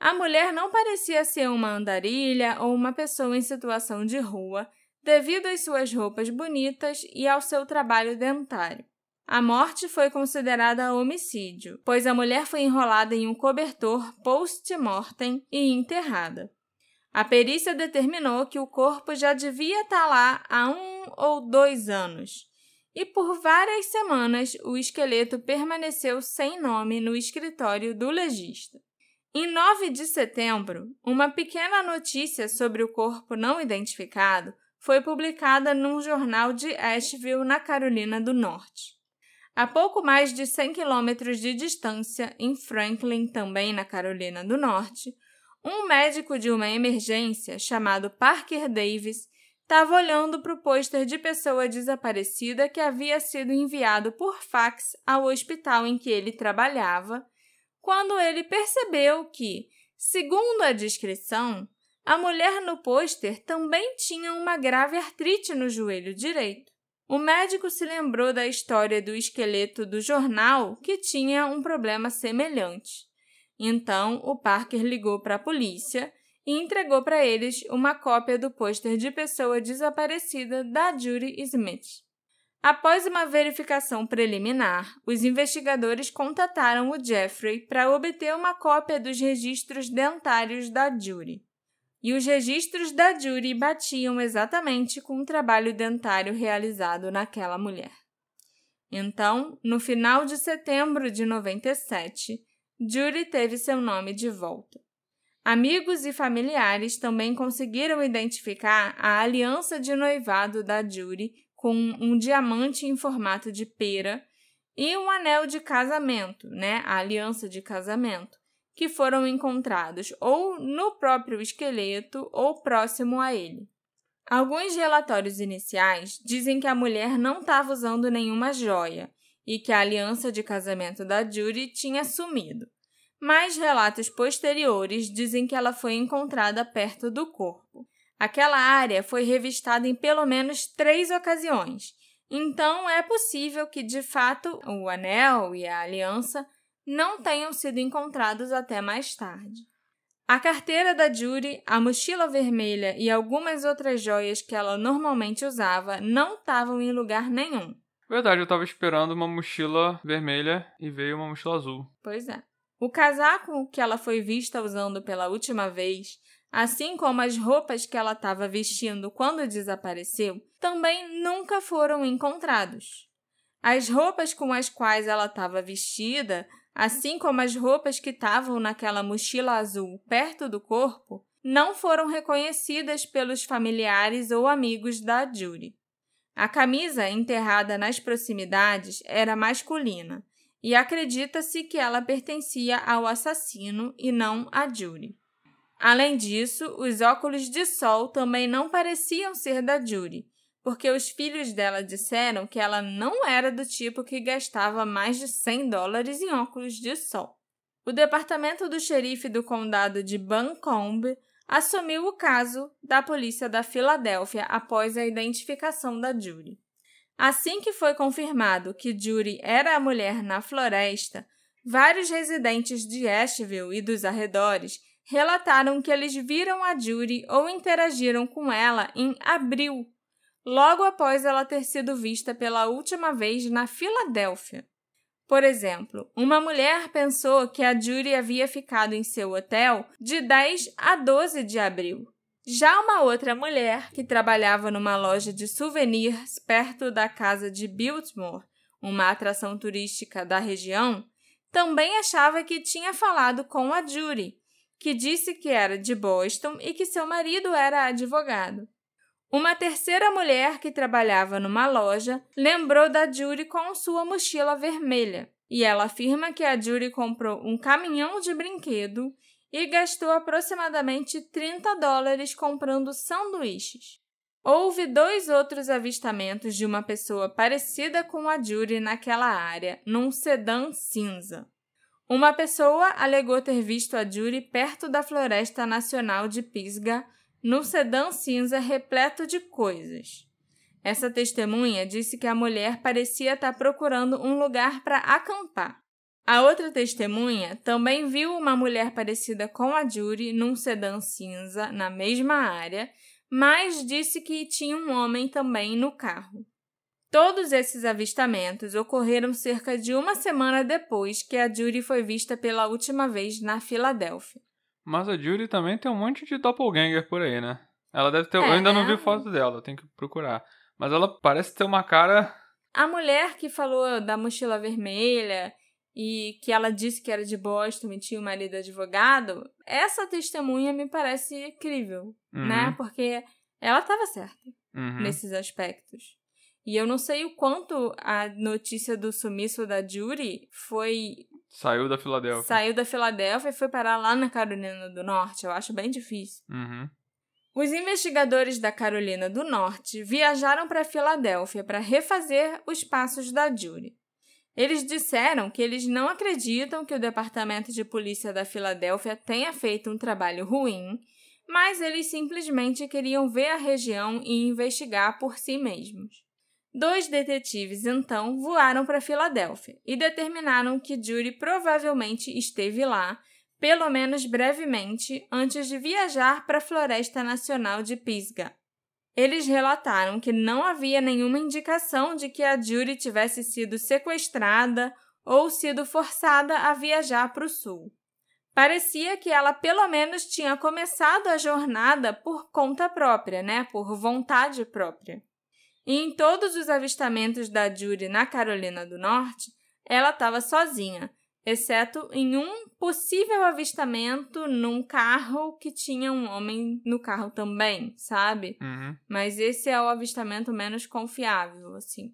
A mulher não parecia ser uma andarilha ou uma pessoa em situação de rua, devido às suas roupas bonitas e ao seu trabalho dentário. A morte foi considerada homicídio, pois a mulher foi enrolada em um cobertor post-mortem e enterrada. A perícia determinou que o corpo já devia estar lá há um ou dois anos, e por várias semanas o esqueleto permaneceu sem nome no escritório do legista. Em 9 de setembro, uma pequena notícia sobre o corpo não identificado foi publicada num jornal de Asheville, na Carolina do Norte. A pouco mais de 100 quilômetros de distância, em Franklin, também na Carolina do Norte, um médico de uma emergência chamado Parker Davis estava olhando para o pôster de pessoa desaparecida que havia sido enviado por fax ao hospital em que ele trabalhava, quando ele percebeu que, segundo a descrição, a mulher no pôster também tinha uma grave artrite no joelho direito. O médico se lembrou da história do esqueleto do jornal que tinha um problema semelhante. Então, o Parker ligou para a polícia e entregou para eles uma cópia do pôster de pessoa desaparecida da Judy Smith. Após uma verificação preliminar, os investigadores contataram o Jeffrey para obter uma cópia dos registros dentários da Judy e os registros da Judy batiam exatamente com o trabalho dentário realizado naquela mulher. Então, no final de setembro de 97, Judy teve seu nome de volta. Amigos e familiares também conseguiram identificar a aliança de noivado da Judy com um diamante em formato de pera e um anel de casamento, né, a aliança de casamento, que foram encontrados ou no próprio esqueleto ou próximo a ele. Alguns relatórios iniciais dizem que a mulher não estava usando nenhuma joia e que a aliança de casamento da Judy tinha sumido. mas relatos posteriores dizem que ela foi encontrada perto do corpo. Aquela área foi revistada em pelo menos três ocasiões, então é possível que, de fato, o anel e a aliança não tenham sido encontrados até mais tarde. A carteira da Judy, a mochila vermelha e algumas outras joias que ela normalmente usava não estavam em lugar nenhum. Verdade, eu estava esperando uma mochila vermelha e veio uma mochila azul. Pois é. O casaco que ela foi vista usando pela última vez, assim como as roupas que ela estava vestindo quando desapareceu, também nunca foram encontrados. As roupas com as quais ela estava vestida assim como as roupas que estavam naquela mochila azul perto do corpo, não foram reconhecidas pelos familiares ou amigos da Judy. A camisa enterrada nas proximidades era masculina e acredita-se que ela pertencia ao assassino e não a Judy. Além disso, os óculos de sol também não pareciam ser da Judy, porque os filhos dela disseram que ela não era do tipo que gastava mais de 100 dólares em óculos de sol. O departamento do xerife do condado de Buncombe assumiu o caso da polícia da Filadélfia após a identificação da Judy. Assim que foi confirmado que Judy era a mulher na floresta, vários residentes de Asheville e dos arredores relataram que eles viram a Judy ou interagiram com ela em abril logo após ela ter sido vista pela última vez na Filadélfia. Por exemplo, uma mulher pensou que a Judy havia ficado em seu hotel de 10 a 12 de abril. Já uma outra mulher, que trabalhava numa loja de souvenirs perto da casa de Biltmore, uma atração turística da região, também achava que tinha falado com a Judy, que disse que era de Boston e que seu marido era advogado. Uma terceira mulher que trabalhava numa loja lembrou da Judy com sua mochila vermelha, e ela afirma que a Judy comprou um caminhão de brinquedo e gastou aproximadamente 30 dólares comprando sanduíches. Houve dois outros avistamentos de uma pessoa parecida com a Judy naquela área, num sedã cinza. Uma pessoa alegou ter visto a Judy perto da Floresta Nacional de Pisgah no sedã cinza repleto de coisas. Essa testemunha disse que a mulher parecia estar procurando um lugar para acampar. A outra testemunha também viu uma mulher parecida com a Judy num sedã cinza na mesma área, mas disse que tinha um homem também no carro. Todos esses avistamentos ocorreram cerca de uma semana depois que a Judy foi vista pela última vez na Filadélfia. Mas a Judy também tem um monte de doppelganger por aí, né? Ela deve ter. É, eu ainda não né? vi foto dela, tem que procurar. Mas ela parece ter uma cara. A mulher que falou da mochila vermelha e que ela disse que era de Boston e tinha o marido advogado, essa testemunha me parece crível, Uhum. né? Porque ela estava certa Uhum. nesses aspectos. E eu não sei o quanto a notícia do sumiço da Judy foi Saiu da Filadélfia. saiu da Filadélfia e foi parar lá na Carolina do Norte. Eu acho bem difícil. Uhum. Os investigadores da Carolina do Norte viajaram para Filadélfia para refazer os passos da Judy. Eles disseram que eles não acreditam que o Departamento de Polícia da Filadélfia tenha feito um trabalho ruim, mas eles simplesmente queriam ver a região e investigar por si mesmos. Dois detetives então voaram para Filadélfia e determinaram que Judy provavelmente esteve lá pelo menos brevemente, antes de viajar para a Floresta Nacional de Pisgah. Eles relataram que não havia nenhuma indicação de que a Judy tivesse sido sequestrada ou sido forçada a viajar para o sul. Parecia que ela pelo menos tinha começado a jornada por conta própria, né? Por vontade própria. E em todos os avistamentos da Judy na Carolina do Norte, ela estava sozinha, exceto em um possível avistamento num carro que tinha um homem no carro também, sabe? Uhum. Mas esse é o avistamento menos confiável, assim.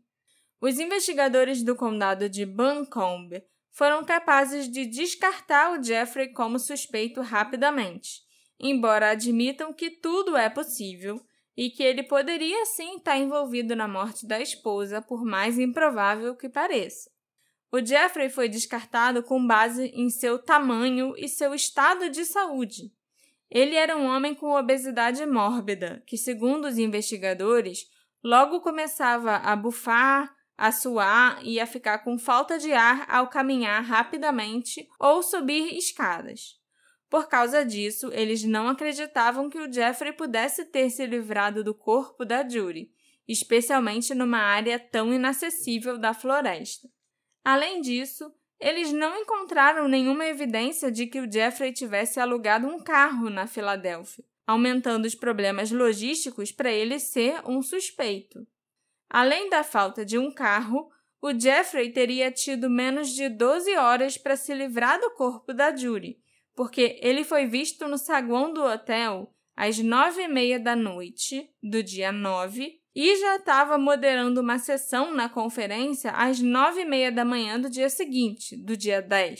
Os investigadores do condado de Buncombe foram capazes de descartar o Jeffrey como suspeito rapidamente, embora admitam que tudo é possível e que ele poderia sim estar envolvido na morte da esposa, por mais improvável que pareça. O Jeffrey foi descartado com base em seu tamanho e seu estado de saúde. Ele era um homem com obesidade mórbida, que, segundo os investigadores, logo começava a bufar, a suar e a ficar com falta de ar ao caminhar rapidamente ou subir escadas. Por causa disso, eles não acreditavam que o Jeffrey pudesse ter se livrado do corpo da Judy, especialmente numa área tão inacessível da floresta. Além disso, eles não encontraram nenhuma evidência de que o Jeffrey tivesse alugado um carro na Filadélfia, aumentando os problemas logísticos para ele ser um suspeito. Além da falta de um carro, o Jeffrey teria tido menos de 12 horas para se livrar do corpo da Judy, porque ele foi visto no saguão do hotel às nove e meia da noite do dia 9 e já estava moderando uma sessão na conferência às nove e meia da manhã do dia seguinte, do dia 10.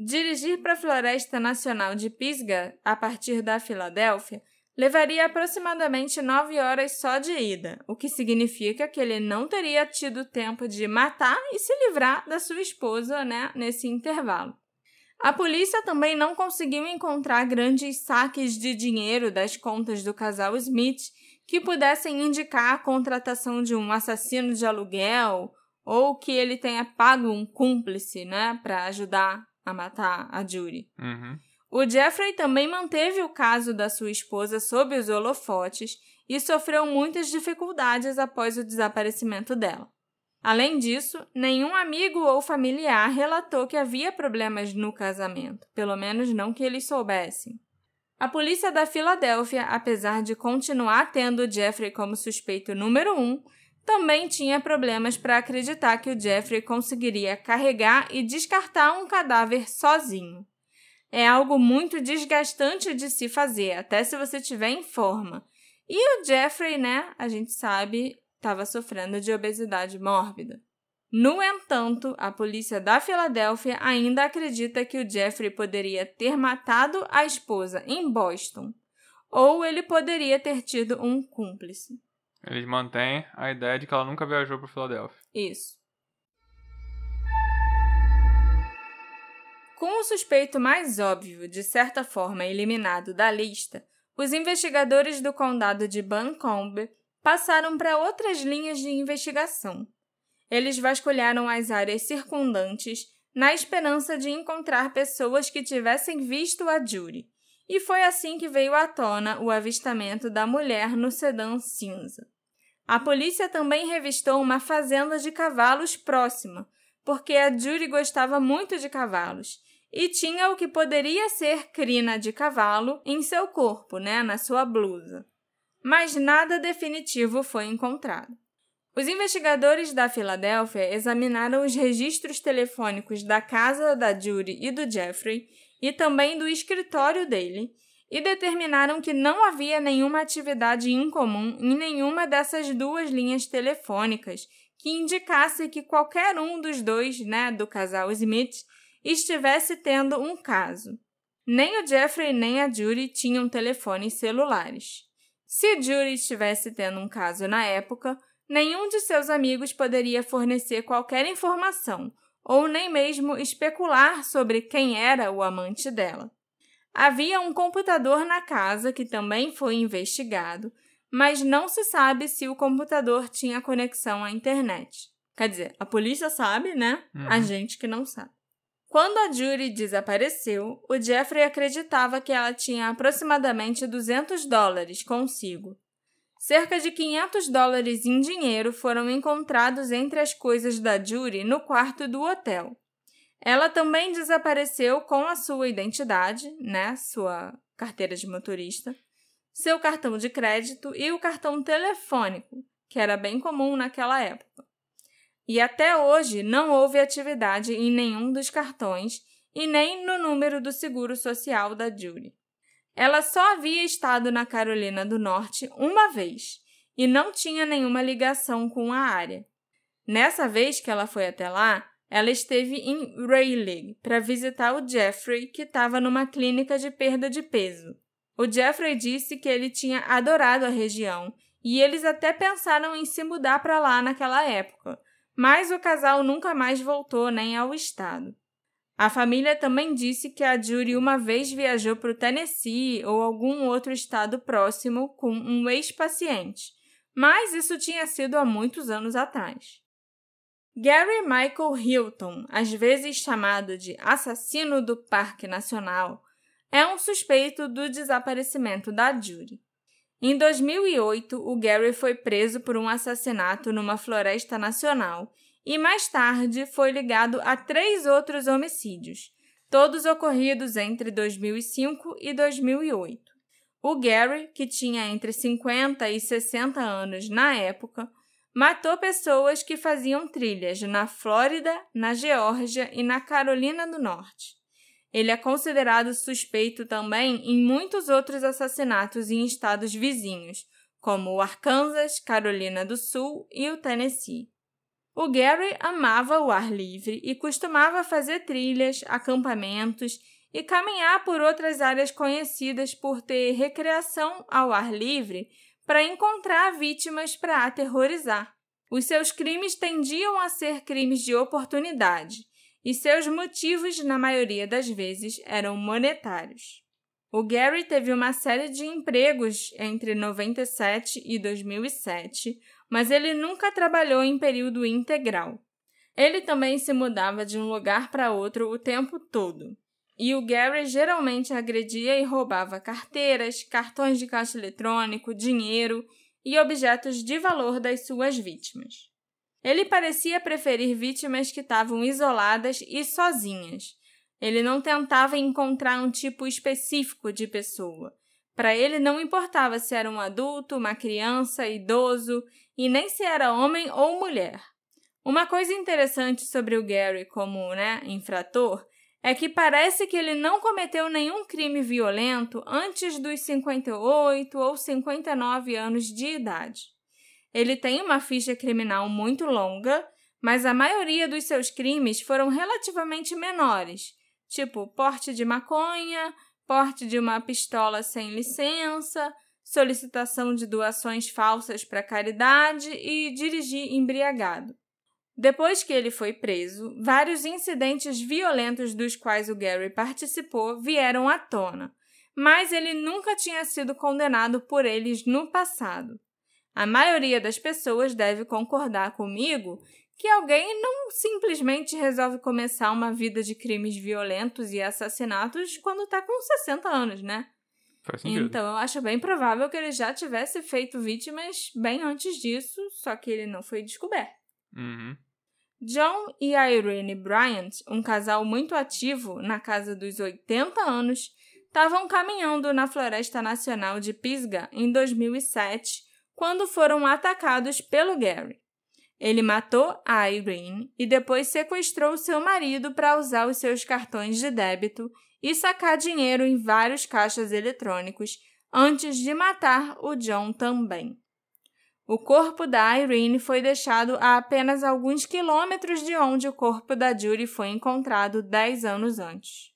Dirigir para a Floresta Nacional de Pisgah, a partir da Filadélfia, levaria aproximadamente nove horas só de ida, o que significa que ele não teria tido tempo de matar e se livrar da sua esposa né, nesse intervalo. A polícia também não conseguiu encontrar grandes saques de dinheiro das contas do casal Smith que pudessem indicar a contratação de um assassino de aluguel ou que ele tenha pago um cúmplice, né, para ajudar a matar a Judy. Uhum. O Jeffrey também manteve o caso da sua esposa sob os holofotes e sofreu muitas dificuldades após o desaparecimento dela. Além disso, nenhum amigo ou familiar relatou que havia problemas no casamento, pelo menos não que eles soubessem. A polícia da Filadélfia, apesar de continuar tendo Jeffrey como suspeito número um, também tinha problemas para acreditar que o Jeffrey conseguiria carregar e descartar um cadáver sozinho. É algo muito desgastante de se fazer, até se você estiver em forma. E o Jeffrey, né, a gente sabe, estava sofrendo de obesidade mórbida. No entanto, a polícia da Filadélfia ainda acredita que o Jeffrey poderia ter matado a esposa em Boston, ou ele poderia ter tido um cúmplice. Eles mantêm a ideia de que ela nunca viajou para Filadélfia. Isso. Com o suspeito mais óbvio, de certa forma eliminado da lista, os investigadores do condado de Buncombe passaram para outras linhas de investigação eles vasculharam as áreas circundantes na esperança de encontrar pessoas que tivessem visto a Judy. E foi assim que veio à tona o avistamento da mulher no sedã cinza. A polícia também revistou uma fazenda de cavalos próxima, porque a Judy gostava muito de cavalos e tinha o que poderia ser crina de cavalo em seu corpo, né, na sua blusa. Mas nada definitivo foi encontrado. Os investigadores da Filadélfia examinaram os registros telefônicos da casa da Judy e do Jeffrey e também do escritório dele e determinaram que não havia nenhuma atividade incomum em nenhuma dessas duas linhas telefônicas que indicasse que qualquer um dos dois, né, do casal Smith, estivesse tendo um caso. Nem o Jeffrey nem a Judy tinham telefones celulares. Se Judy estivesse tendo um caso na época, Nenhum de seus amigos poderia fornecer qualquer informação ou nem mesmo especular sobre quem era o amante dela. Havia um computador na casa que também foi investigado, mas não se sabe se o computador tinha conexão à internet. Quer dizer, a polícia sabe, né? Uhum. A gente que não sabe. Quando a Judy desapareceu, o Jeffrey acreditava que ela tinha aproximadamente 200 dólares consigo Cerca de 500 dólares em dinheiro foram encontrados entre as coisas da Judy no quarto do hotel. Ela também desapareceu com a sua identidade, né, sua carteira de motorista, seu cartão de crédito e o cartão telefônico, que era bem comum naquela época. E até hoje não houve atividade em nenhum dos cartões e nem no número do seguro social da Judy. Ela só havia estado na Carolina do Norte uma vez e não tinha nenhuma ligação com a área. Nessa vez que ela foi até lá, ela esteve em Rayleigh para visitar o Jeffrey, que estava numa clínica de perda de peso. O Jeffrey disse que ele tinha adorado a região e eles até pensaram em se mudar para lá naquela época, mas o casal nunca mais voltou nem ao estado. A família também disse que a Judy uma vez viajou para o Tennessee ou algum outro estado próximo com um ex-paciente, mas isso tinha sido há muitos anos atrás. Gary Michael Hilton, às vezes chamado de assassino do Parque Nacional, é um suspeito do desaparecimento da Judy. Em 2008, o Gary foi preso por um assassinato numa floresta nacional e mais tarde foi ligado a três outros homicídios, todos ocorridos entre 2005 e 2008. O Gary, que tinha entre 50 e 60 anos na época, matou pessoas que faziam trilhas na Flórida, na Geórgia e na Carolina do Norte. Ele é considerado suspeito também em muitos outros assassinatos em estados vizinhos, como o Arkansas, Carolina do Sul e o Tennessee. O Gary amava o ar livre e costumava fazer trilhas, acampamentos e caminhar por outras áreas conhecidas por ter recreação ao ar livre para encontrar vítimas para aterrorizar. Os seus crimes tendiam a ser crimes de oportunidade, e seus motivos, na maioria das vezes, eram monetários. O Gary teve uma série de empregos entre 97 e 2007, mas ele nunca trabalhou em período integral. Ele também se mudava de um lugar para outro o tempo todo. E o Gary geralmente agredia e roubava carteiras, cartões de caixa eletrônico, dinheiro e objetos de valor das suas vítimas. Ele parecia preferir vítimas que estavam isoladas e sozinhas. Ele não tentava encontrar um tipo específico de pessoa. Para ele não importava se era um adulto, uma criança, idoso e nem se era homem ou mulher. Uma coisa interessante sobre o Gary como né, infrator é que parece que ele não cometeu nenhum crime violento antes dos 58 ou 59 anos de idade. Ele tem uma ficha criminal muito longa, mas a maioria dos seus crimes foram relativamente menores, tipo porte de maconha, porte de uma pistola sem licença, solicitação de doações falsas para caridade e dirigir embriagado. Depois que ele foi preso, vários incidentes violentos dos quais o Gary participou vieram à tona, mas ele nunca tinha sido condenado por eles no passado. A maioria das pessoas deve concordar comigo que alguém não simplesmente resolve começar uma vida de crimes violentos e assassinatos quando está com 60 anos, né? Faz sentido. Então eu acho bem provável que ele já tivesse feito vítimas bem antes disso, só que ele não foi descoberto. Uhum. John e Irene Bryant, um casal muito ativo na casa dos 80 anos, estavam caminhando na Floresta Nacional de Pisgah em 2007 quando foram atacados pelo Gary. Ele matou a Irene e depois sequestrou seu marido para usar os seus cartões de débito e sacar dinheiro em vários caixas eletrônicos antes de matar o John também. O corpo da Irene foi deixado a apenas alguns quilômetros de onde o corpo da Judy foi encontrado dez anos antes.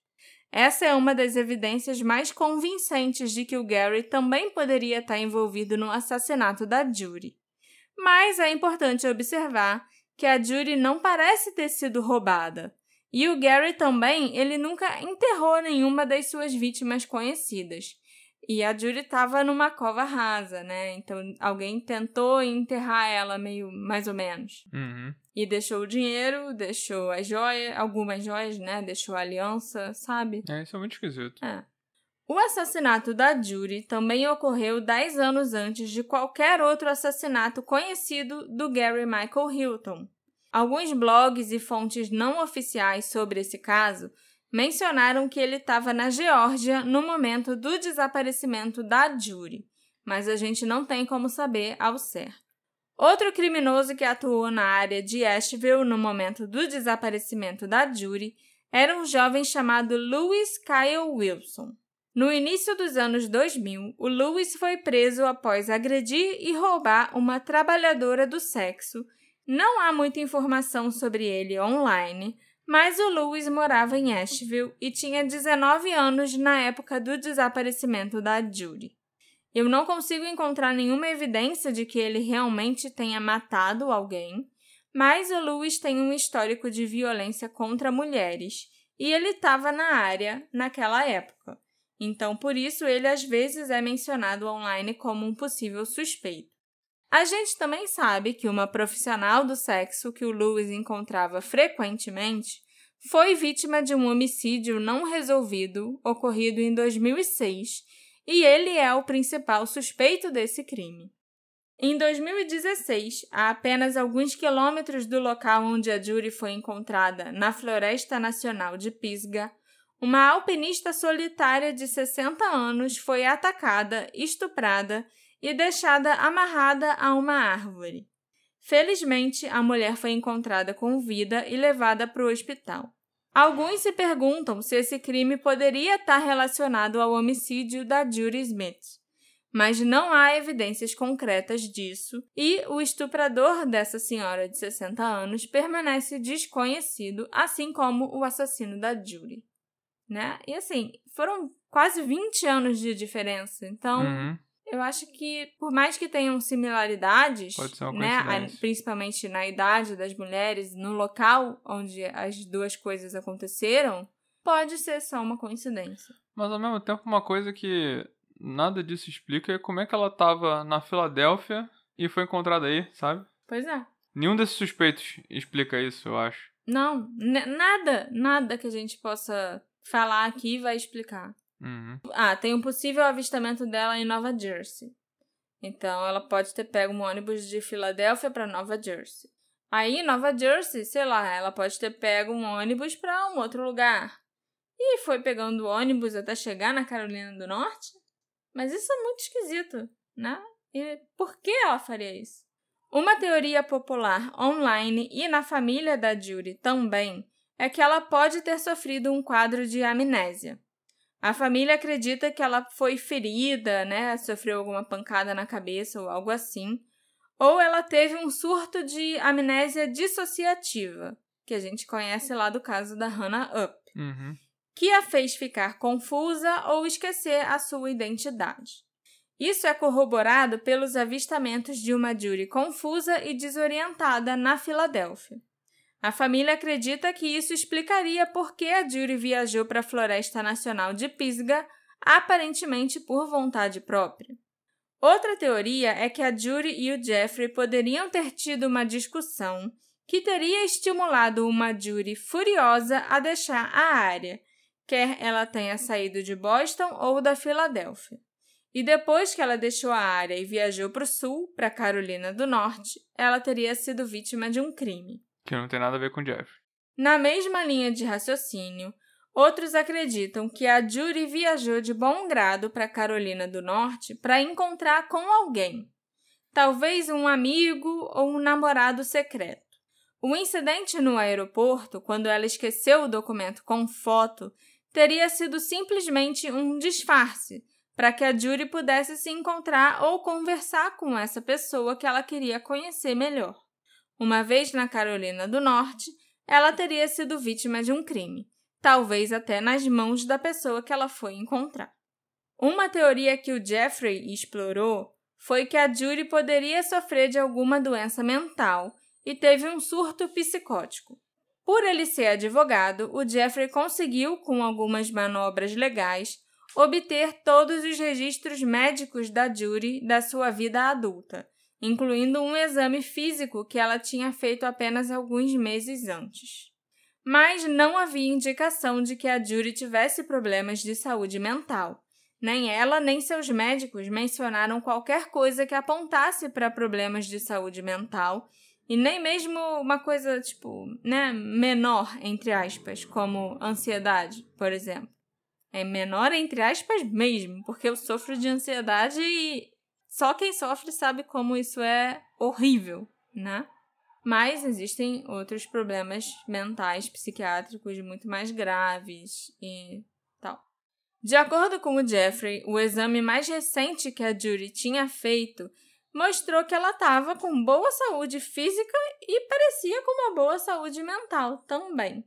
Essa é uma das evidências mais convincentes de que o Gary também poderia estar envolvido no assassinato da Judy. Mas é importante observar que a Judy não parece ter sido roubada. E o Gary também, ele nunca enterrou nenhuma das suas vítimas conhecidas. E a Judy estava numa cova rasa, né? Então alguém tentou enterrar ela meio mais ou menos. Uhum. E deixou o dinheiro, deixou as joias, algumas joias, né? Deixou a aliança, sabe? É, isso é muito esquisito. É. O assassinato da Judy também ocorreu 10 anos antes de qualquer outro assassinato conhecido do Gary Michael Hilton. Alguns blogs e fontes não oficiais sobre esse caso mencionaram que ele estava na Geórgia no momento do desaparecimento da Judy, mas a gente não tem como saber ao certo. Outro criminoso que atuou na área de Asheville no momento do desaparecimento da Judy era um jovem chamado Louis Kyle Wilson. No início dos anos 2000, o Louis foi preso após agredir e roubar uma trabalhadora do sexo não há muita informação sobre ele online, mas o Louis morava em Asheville e tinha 19 anos na época do desaparecimento da Judy. Eu não consigo encontrar nenhuma evidência de que ele realmente tenha matado alguém, mas o Lewis tem um histórico de violência contra mulheres e ele estava na área naquela época. Então, por isso, ele às vezes é mencionado online como um possível suspeito. A gente também sabe que uma profissional do sexo que o Lewis encontrava frequentemente foi vítima de um homicídio não resolvido ocorrido em 2006 e ele é o principal suspeito desse crime. Em 2016, a apenas alguns quilômetros do local onde a Jury foi encontrada, na Floresta Nacional de Pisgah, uma alpinista solitária de 60 anos foi atacada, estuprada e deixada amarrada a uma árvore. Felizmente, a mulher foi encontrada com vida e levada para o hospital. Alguns se perguntam se esse crime poderia estar relacionado ao homicídio da Judy Smith, mas não há evidências concretas disso e o estuprador dessa senhora de 60 anos permanece desconhecido, assim como o assassino da Judy. Né? E assim, foram quase 20 anos de diferença, então Uhum. Eu acho que, por mais que tenham similaridades, né, principalmente na idade das mulheres, no local onde as duas coisas aconteceram, pode ser só uma coincidência. Mas ao mesmo tempo, uma coisa que nada disso explica é como é que ela tava na Filadélfia e foi encontrada aí, sabe? Pois é. Nenhum desses suspeitos explica isso, eu acho. Não, nada, nada que a gente possa falar aqui vai explicar. Uhum. Ah, tem um possível avistamento dela em Nova Jersey. Então, ela pode ter pego um ônibus de Filadélfia para Nova Jersey. Aí, Nova Jersey, sei lá, ela pode ter pego um ônibus para um outro lugar. E foi pegando ônibus até chegar na Carolina do Norte? Mas isso é muito esquisito, né? E por que ela faria isso? Uma teoria popular online e na família da Judy também é que ela pode ter sofrido um quadro de amnésia. A família acredita que ela foi ferida, né? Sofreu alguma pancada na cabeça ou algo assim. Ou ela teve um surto de amnésia dissociativa, que a gente conhece lá do caso da Hannah Up, Uhum. que a fez ficar confusa ou esquecer a sua identidade. Isso é corroborado pelos avistamentos de uma Judy confusa e desorientada na Filadélfia. A família acredita que isso explicaria por que a Judy viajou para a Floresta Nacional de Pisgah, aparentemente por vontade própria. Outra teoria é que a Judy e o Jeffrey poderiam ter tido uma discussão que teria estimulado uma Judy furiosa a deixar a área, quer ela tenha saído de Boston ou da Filadélfia. E depois que ela deixou a área e viajou para o sul, para Carolina do Norte, ela teria sido vítima de um crime. Que não tem nada a ver com Jeff. Na mesma linha de raciocínio, outros acreditam que a Judy viajou de bom grado para Carolina do Norte para encontrar com alguém, talvez um amigo ou um namorado secreto. O incidente no aeroporto, quando ela esqueceu o documento com foto, teria sido simplesmente um disfarce para que a Judy pudesse se encontrar ou conversar com essa pessoa que ela queria conhecer melhor. Uma vez na Carolina do Norte, ela teria sido vítima de um crime, talvez até nas mãos da pessoa que ela foi encontrar. Uma teoria que o Jeffrey explorou foi que a Judy poderia sofrer de alguma doença mental e teve um surto psicótico. Por ele ser advogado, o Jeffrey conseguiu, com algumas manobras legais, obter todos os registros médicos da Judy da sua vida adulta, incluindo um exame físico que ela tinha feito apenas alguns meses antes. Mas não havia indicação de que a Judy tivesse problemas de saúde mental. Nem ela nem seus médicos mencionaram qualquer coisa que apontasse para problemas de saúde mental, e nem mesmo uma coisa, tipo, né, menor, entre aspas, como ansiedade, por exemplo. É menor entre aspas mesmo, porque eu sofro de ansiedade e só quem sofre sabe como isso é horrível, né? Mas existem outros problemas mentais, psiquiátricos muito mais graves e tal. De acordo com o Jeffrey, o exame mais recente que a Judy tinha feito mostrou que ela estava com boa saúde física e parecia com uma boa saúde mental também.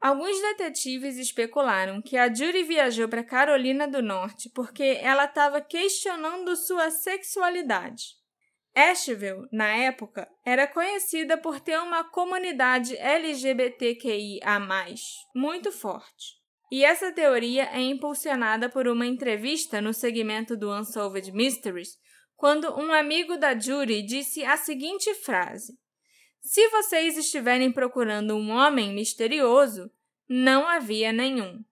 Alguns detetives especularam que a Judy viajou para Carolina do Norte porque ela estava questionando sua sexualidade. Asheville, na época, era conhecida por ter uma comunidade LGBTQIA, muito forte. E essa teoria é impulsionada por uma entrevista no segmento do Unsolved Mysteries, quando um amigo da Judy disse a seguinte frase: Se vocês estiverem procurando um homem misterioso, não havia nenhum.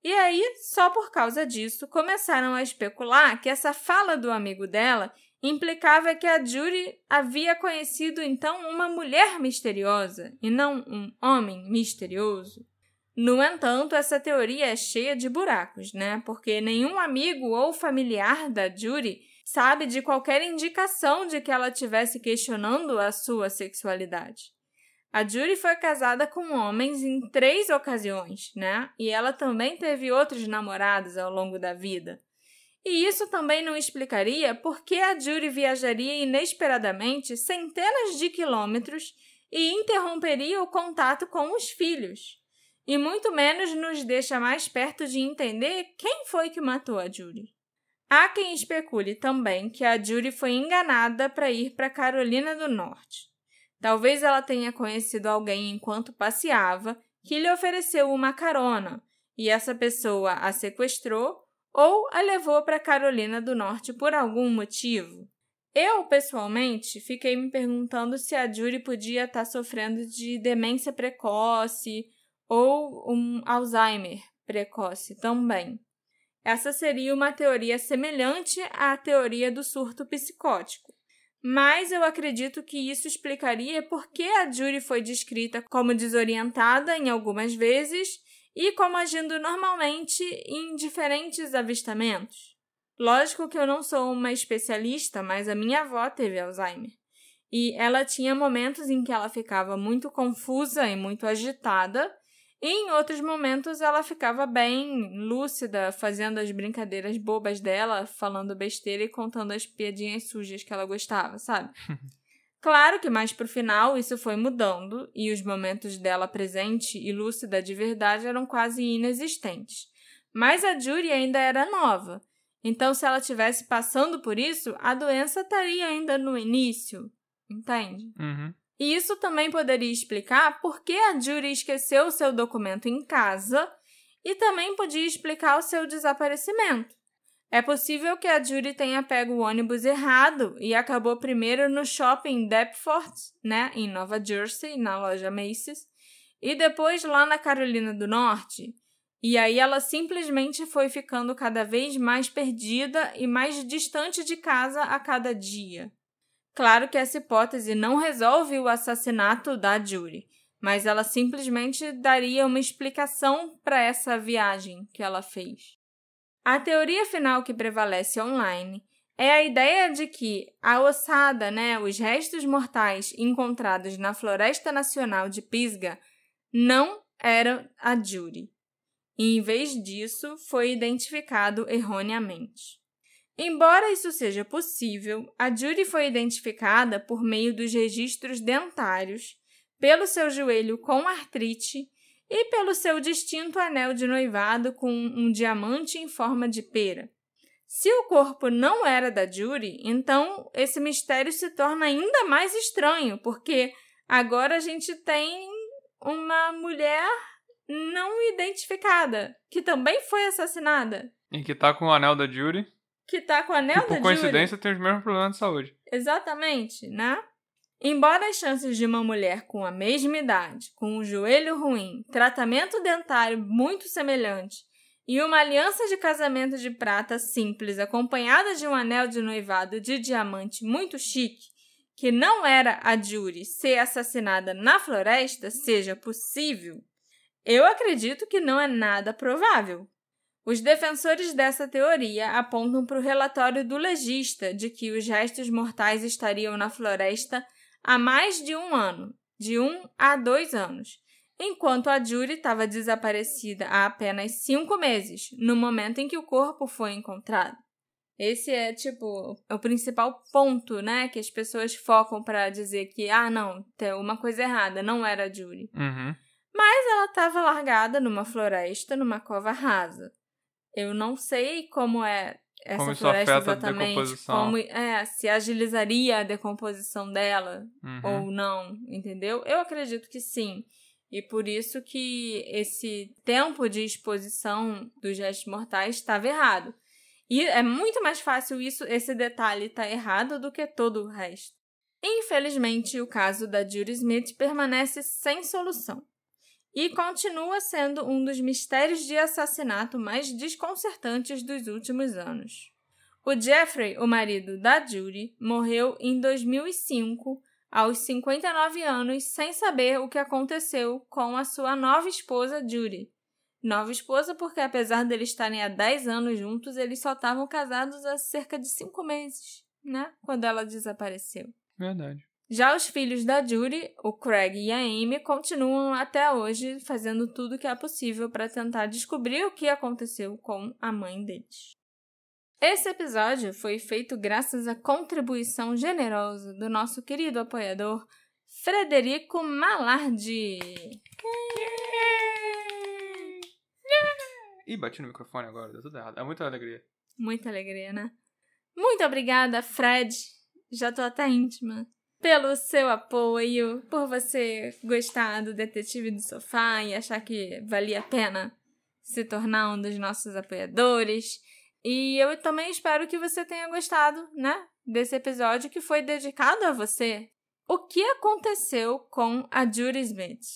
E aí, só por causa disso, começaram a especular que essa fala do amigo dela implicava que a Judy havia conhecido então uma mulher misteriosa e não um homem misterioso. No entanto, essa teoria é cheia de buracos, né? Porque nenhum amigo ou familiar da Judy sabe de qualquer indicação de que ela estivesse questionando a sua sexualidade. A Judy foi casada com homens em três ocasiões, né? E ela também teve outros namorados ao longo da vida. E isso também não explicaria por que a Judy viajaria inesperadamente centenas de quilômetros e interromperia o contato com os filhos. E muito menos nos deixa mais perto de entender quem foi que matou a Judy. Há quem especule também que a Judy foi enganada para ir para Carolina do Norte. Talvez ela tenha conhecido alguém enquanto passeava que lhe ofereceu uma carona e essa pessoa a sequestrou ou a levou para Carolina do Norte por algum motivo. Eu, pessoalmente, fiquei me perguntando se a Judy podia estar tá sofrendo de demência precoce ou um Alzheimer precoce também. Essa seria uma teoria semelhante à teoria do surto psicótico. Mas eu acredito que isso explicaria por que a Judy foi descrita como desorientada em algumas vezes e como agindo normalmente em diferentes avistamentos. Lógico que eu não sou uma especialista, mas a minha avó teve Alzheimer. E ela tinha momentos em que ela ficava muito confusa e muito agitada, e em outros momentos ela ficava bem lúcida, fazendo as brincadeiras bobas dela, falando besteira e contando as piadinhas sujas que ela gostava, sabe? Claro que mais pro final isso foi mudando e os momentos dela presente e lúcida de verdade eram quase inexistentes. Mas a Judy ainda era nova, então se ela tivesse passando por isso, a doença estaria ainda no início, entende? Uhum. E isso também poderia explicar por que a Judy esqueceu o seu documento em casa e também podia explicar o seu desaparecimento. É possível que a Judy tenha pego o ônibus errado e acabou primeiro no shopping Deptford, né, em Nova Jersey, na loja Macy's, e depois lá na Carolina do Norte. E aí ela simplesmente foi ficando cada vez mais perdida e mais distante de casa a cada dia. Claro que essa hipótese não resolve o assassinato da Judy, mas ela simplesmente daria uma explicação para essa viagem que ela fez. A teoria final que prevalece online é a ideia de que a ossada, né, os restos mortais encontrados na Floresta Nacional de Pisgah, não eram a Judy. E, em vez disso, foi identificado erroneamente. Embora isso seja possível, a Judy foi identificada por meio dos registros dentários, pelo seu joelho com artrite e pelo seu distinto anel de noivado com um diamante em forma de pera. Se o corpo não era da Judy, então esse mistério se torna ainda mais estranho, porque agora a gente tem uma mulher não identificada, que também foi assassinada. E que tá com o anel da Judy. Que tá com o anel que, da por coincidência tem os mesmos problemas de saúde. Exatamente, né? Embora as chances de uma mulher com a mesma idade, com um joelho ruim, tratamento dentário muito semelhante e uma aliança de casamento de prata simples acompanhada de um anel de noivado de diamante muito chique, que não era a Judy ser assassinada na floresta, seja possível, eu acredito que não é nada provável. Os defensores dessa teoria apontam para o relatório do legista de que os restos mortais estariam na floresta há mais de um ano, de um a dois anos, enquanto a Judy estava desaparecida há apenas cinco meses, no momento em que o corpo foi encontrado. Esse é, tipo, o principal ponto, né, que as pessoas focam para dizer que, ah, não, tem uma coisa errada, não era a Judy. Uhum. Mas ela estava largada numa floresta, numa cova rasa. Eu não sei como é essa Como isso floresta exatamente, decomposição. como é, se agilizaria a decomposição dela Uhum. ou não, entendeu? Eu acredito que sim. E por isso que esse tempo de exposição dos restos mortais estava errado. E é muito mais fácil isso, esse detalhe estar errado do que todo o resto. Infelizmente, o caso da Judy Smith permanece sem solução e continua sendo um dos mistérios de assassinato mais desconcertantes dos últimos anos. O Jeffrey, o marido da Judy, morreu em 2005, aos 59 anos, sem saber o que aconteceu com a sua nova esposa Judy. Nova esposa porque, apesar deles estarem há 10 anos juntos, eles só estavam casados há cerca de 5 meses, né? Quando ela desapareceu. Verdade. Já os filhos da Judy, o Craig e a Amy, continuam até hoje fazendo tudo o que é possível para tentar descobrir o que aconteceu com a mãe deles. Esse episódio foi feito graças à contribuição generosa do nosso querido apoiador Frederico Malardi. Ih, bati no microfone agora, deu tudo errado. É muita alegria. Muita alegria, né? Muito obrigada, Fred. Já tô até íntima. Pelo seu apoio, por você gostar do Detetive do Sofá e achar que valia a pena se tornar um dos nossos apoiadores. E eu também espero que você tenha gostado, né? Desse episódio que foi dedicado a você. O que aconteceu com a Judy Smith?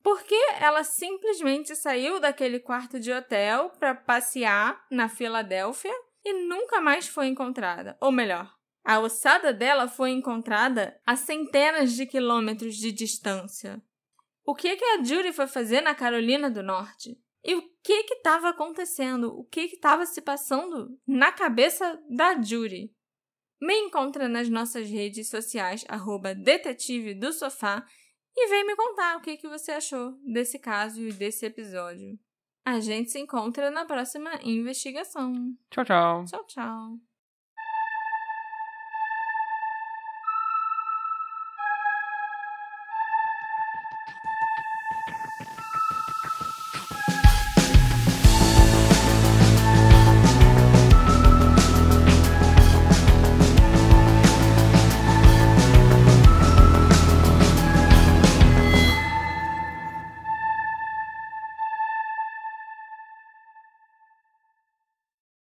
Por que ela simplesmente saiu daquele quarto de hotel para passear na Filadélfia e nunca mais foi encontrada? Ou melhor, a ossada dela foi encontrada a centenas de quilômetros de distância. O que, que a Judy foi fazer na Carolina do Norte? E o que que estava acontecendo? O que que estava se passando na cabeça da Judy? Me encontra nas nossas redes sociais, arroba detetive do sofá, e vem me contar o que, que você achou desse caso e desse episódio. A gente se encontra na próxima investigação. Tchau, tchau. Tchau, tchau.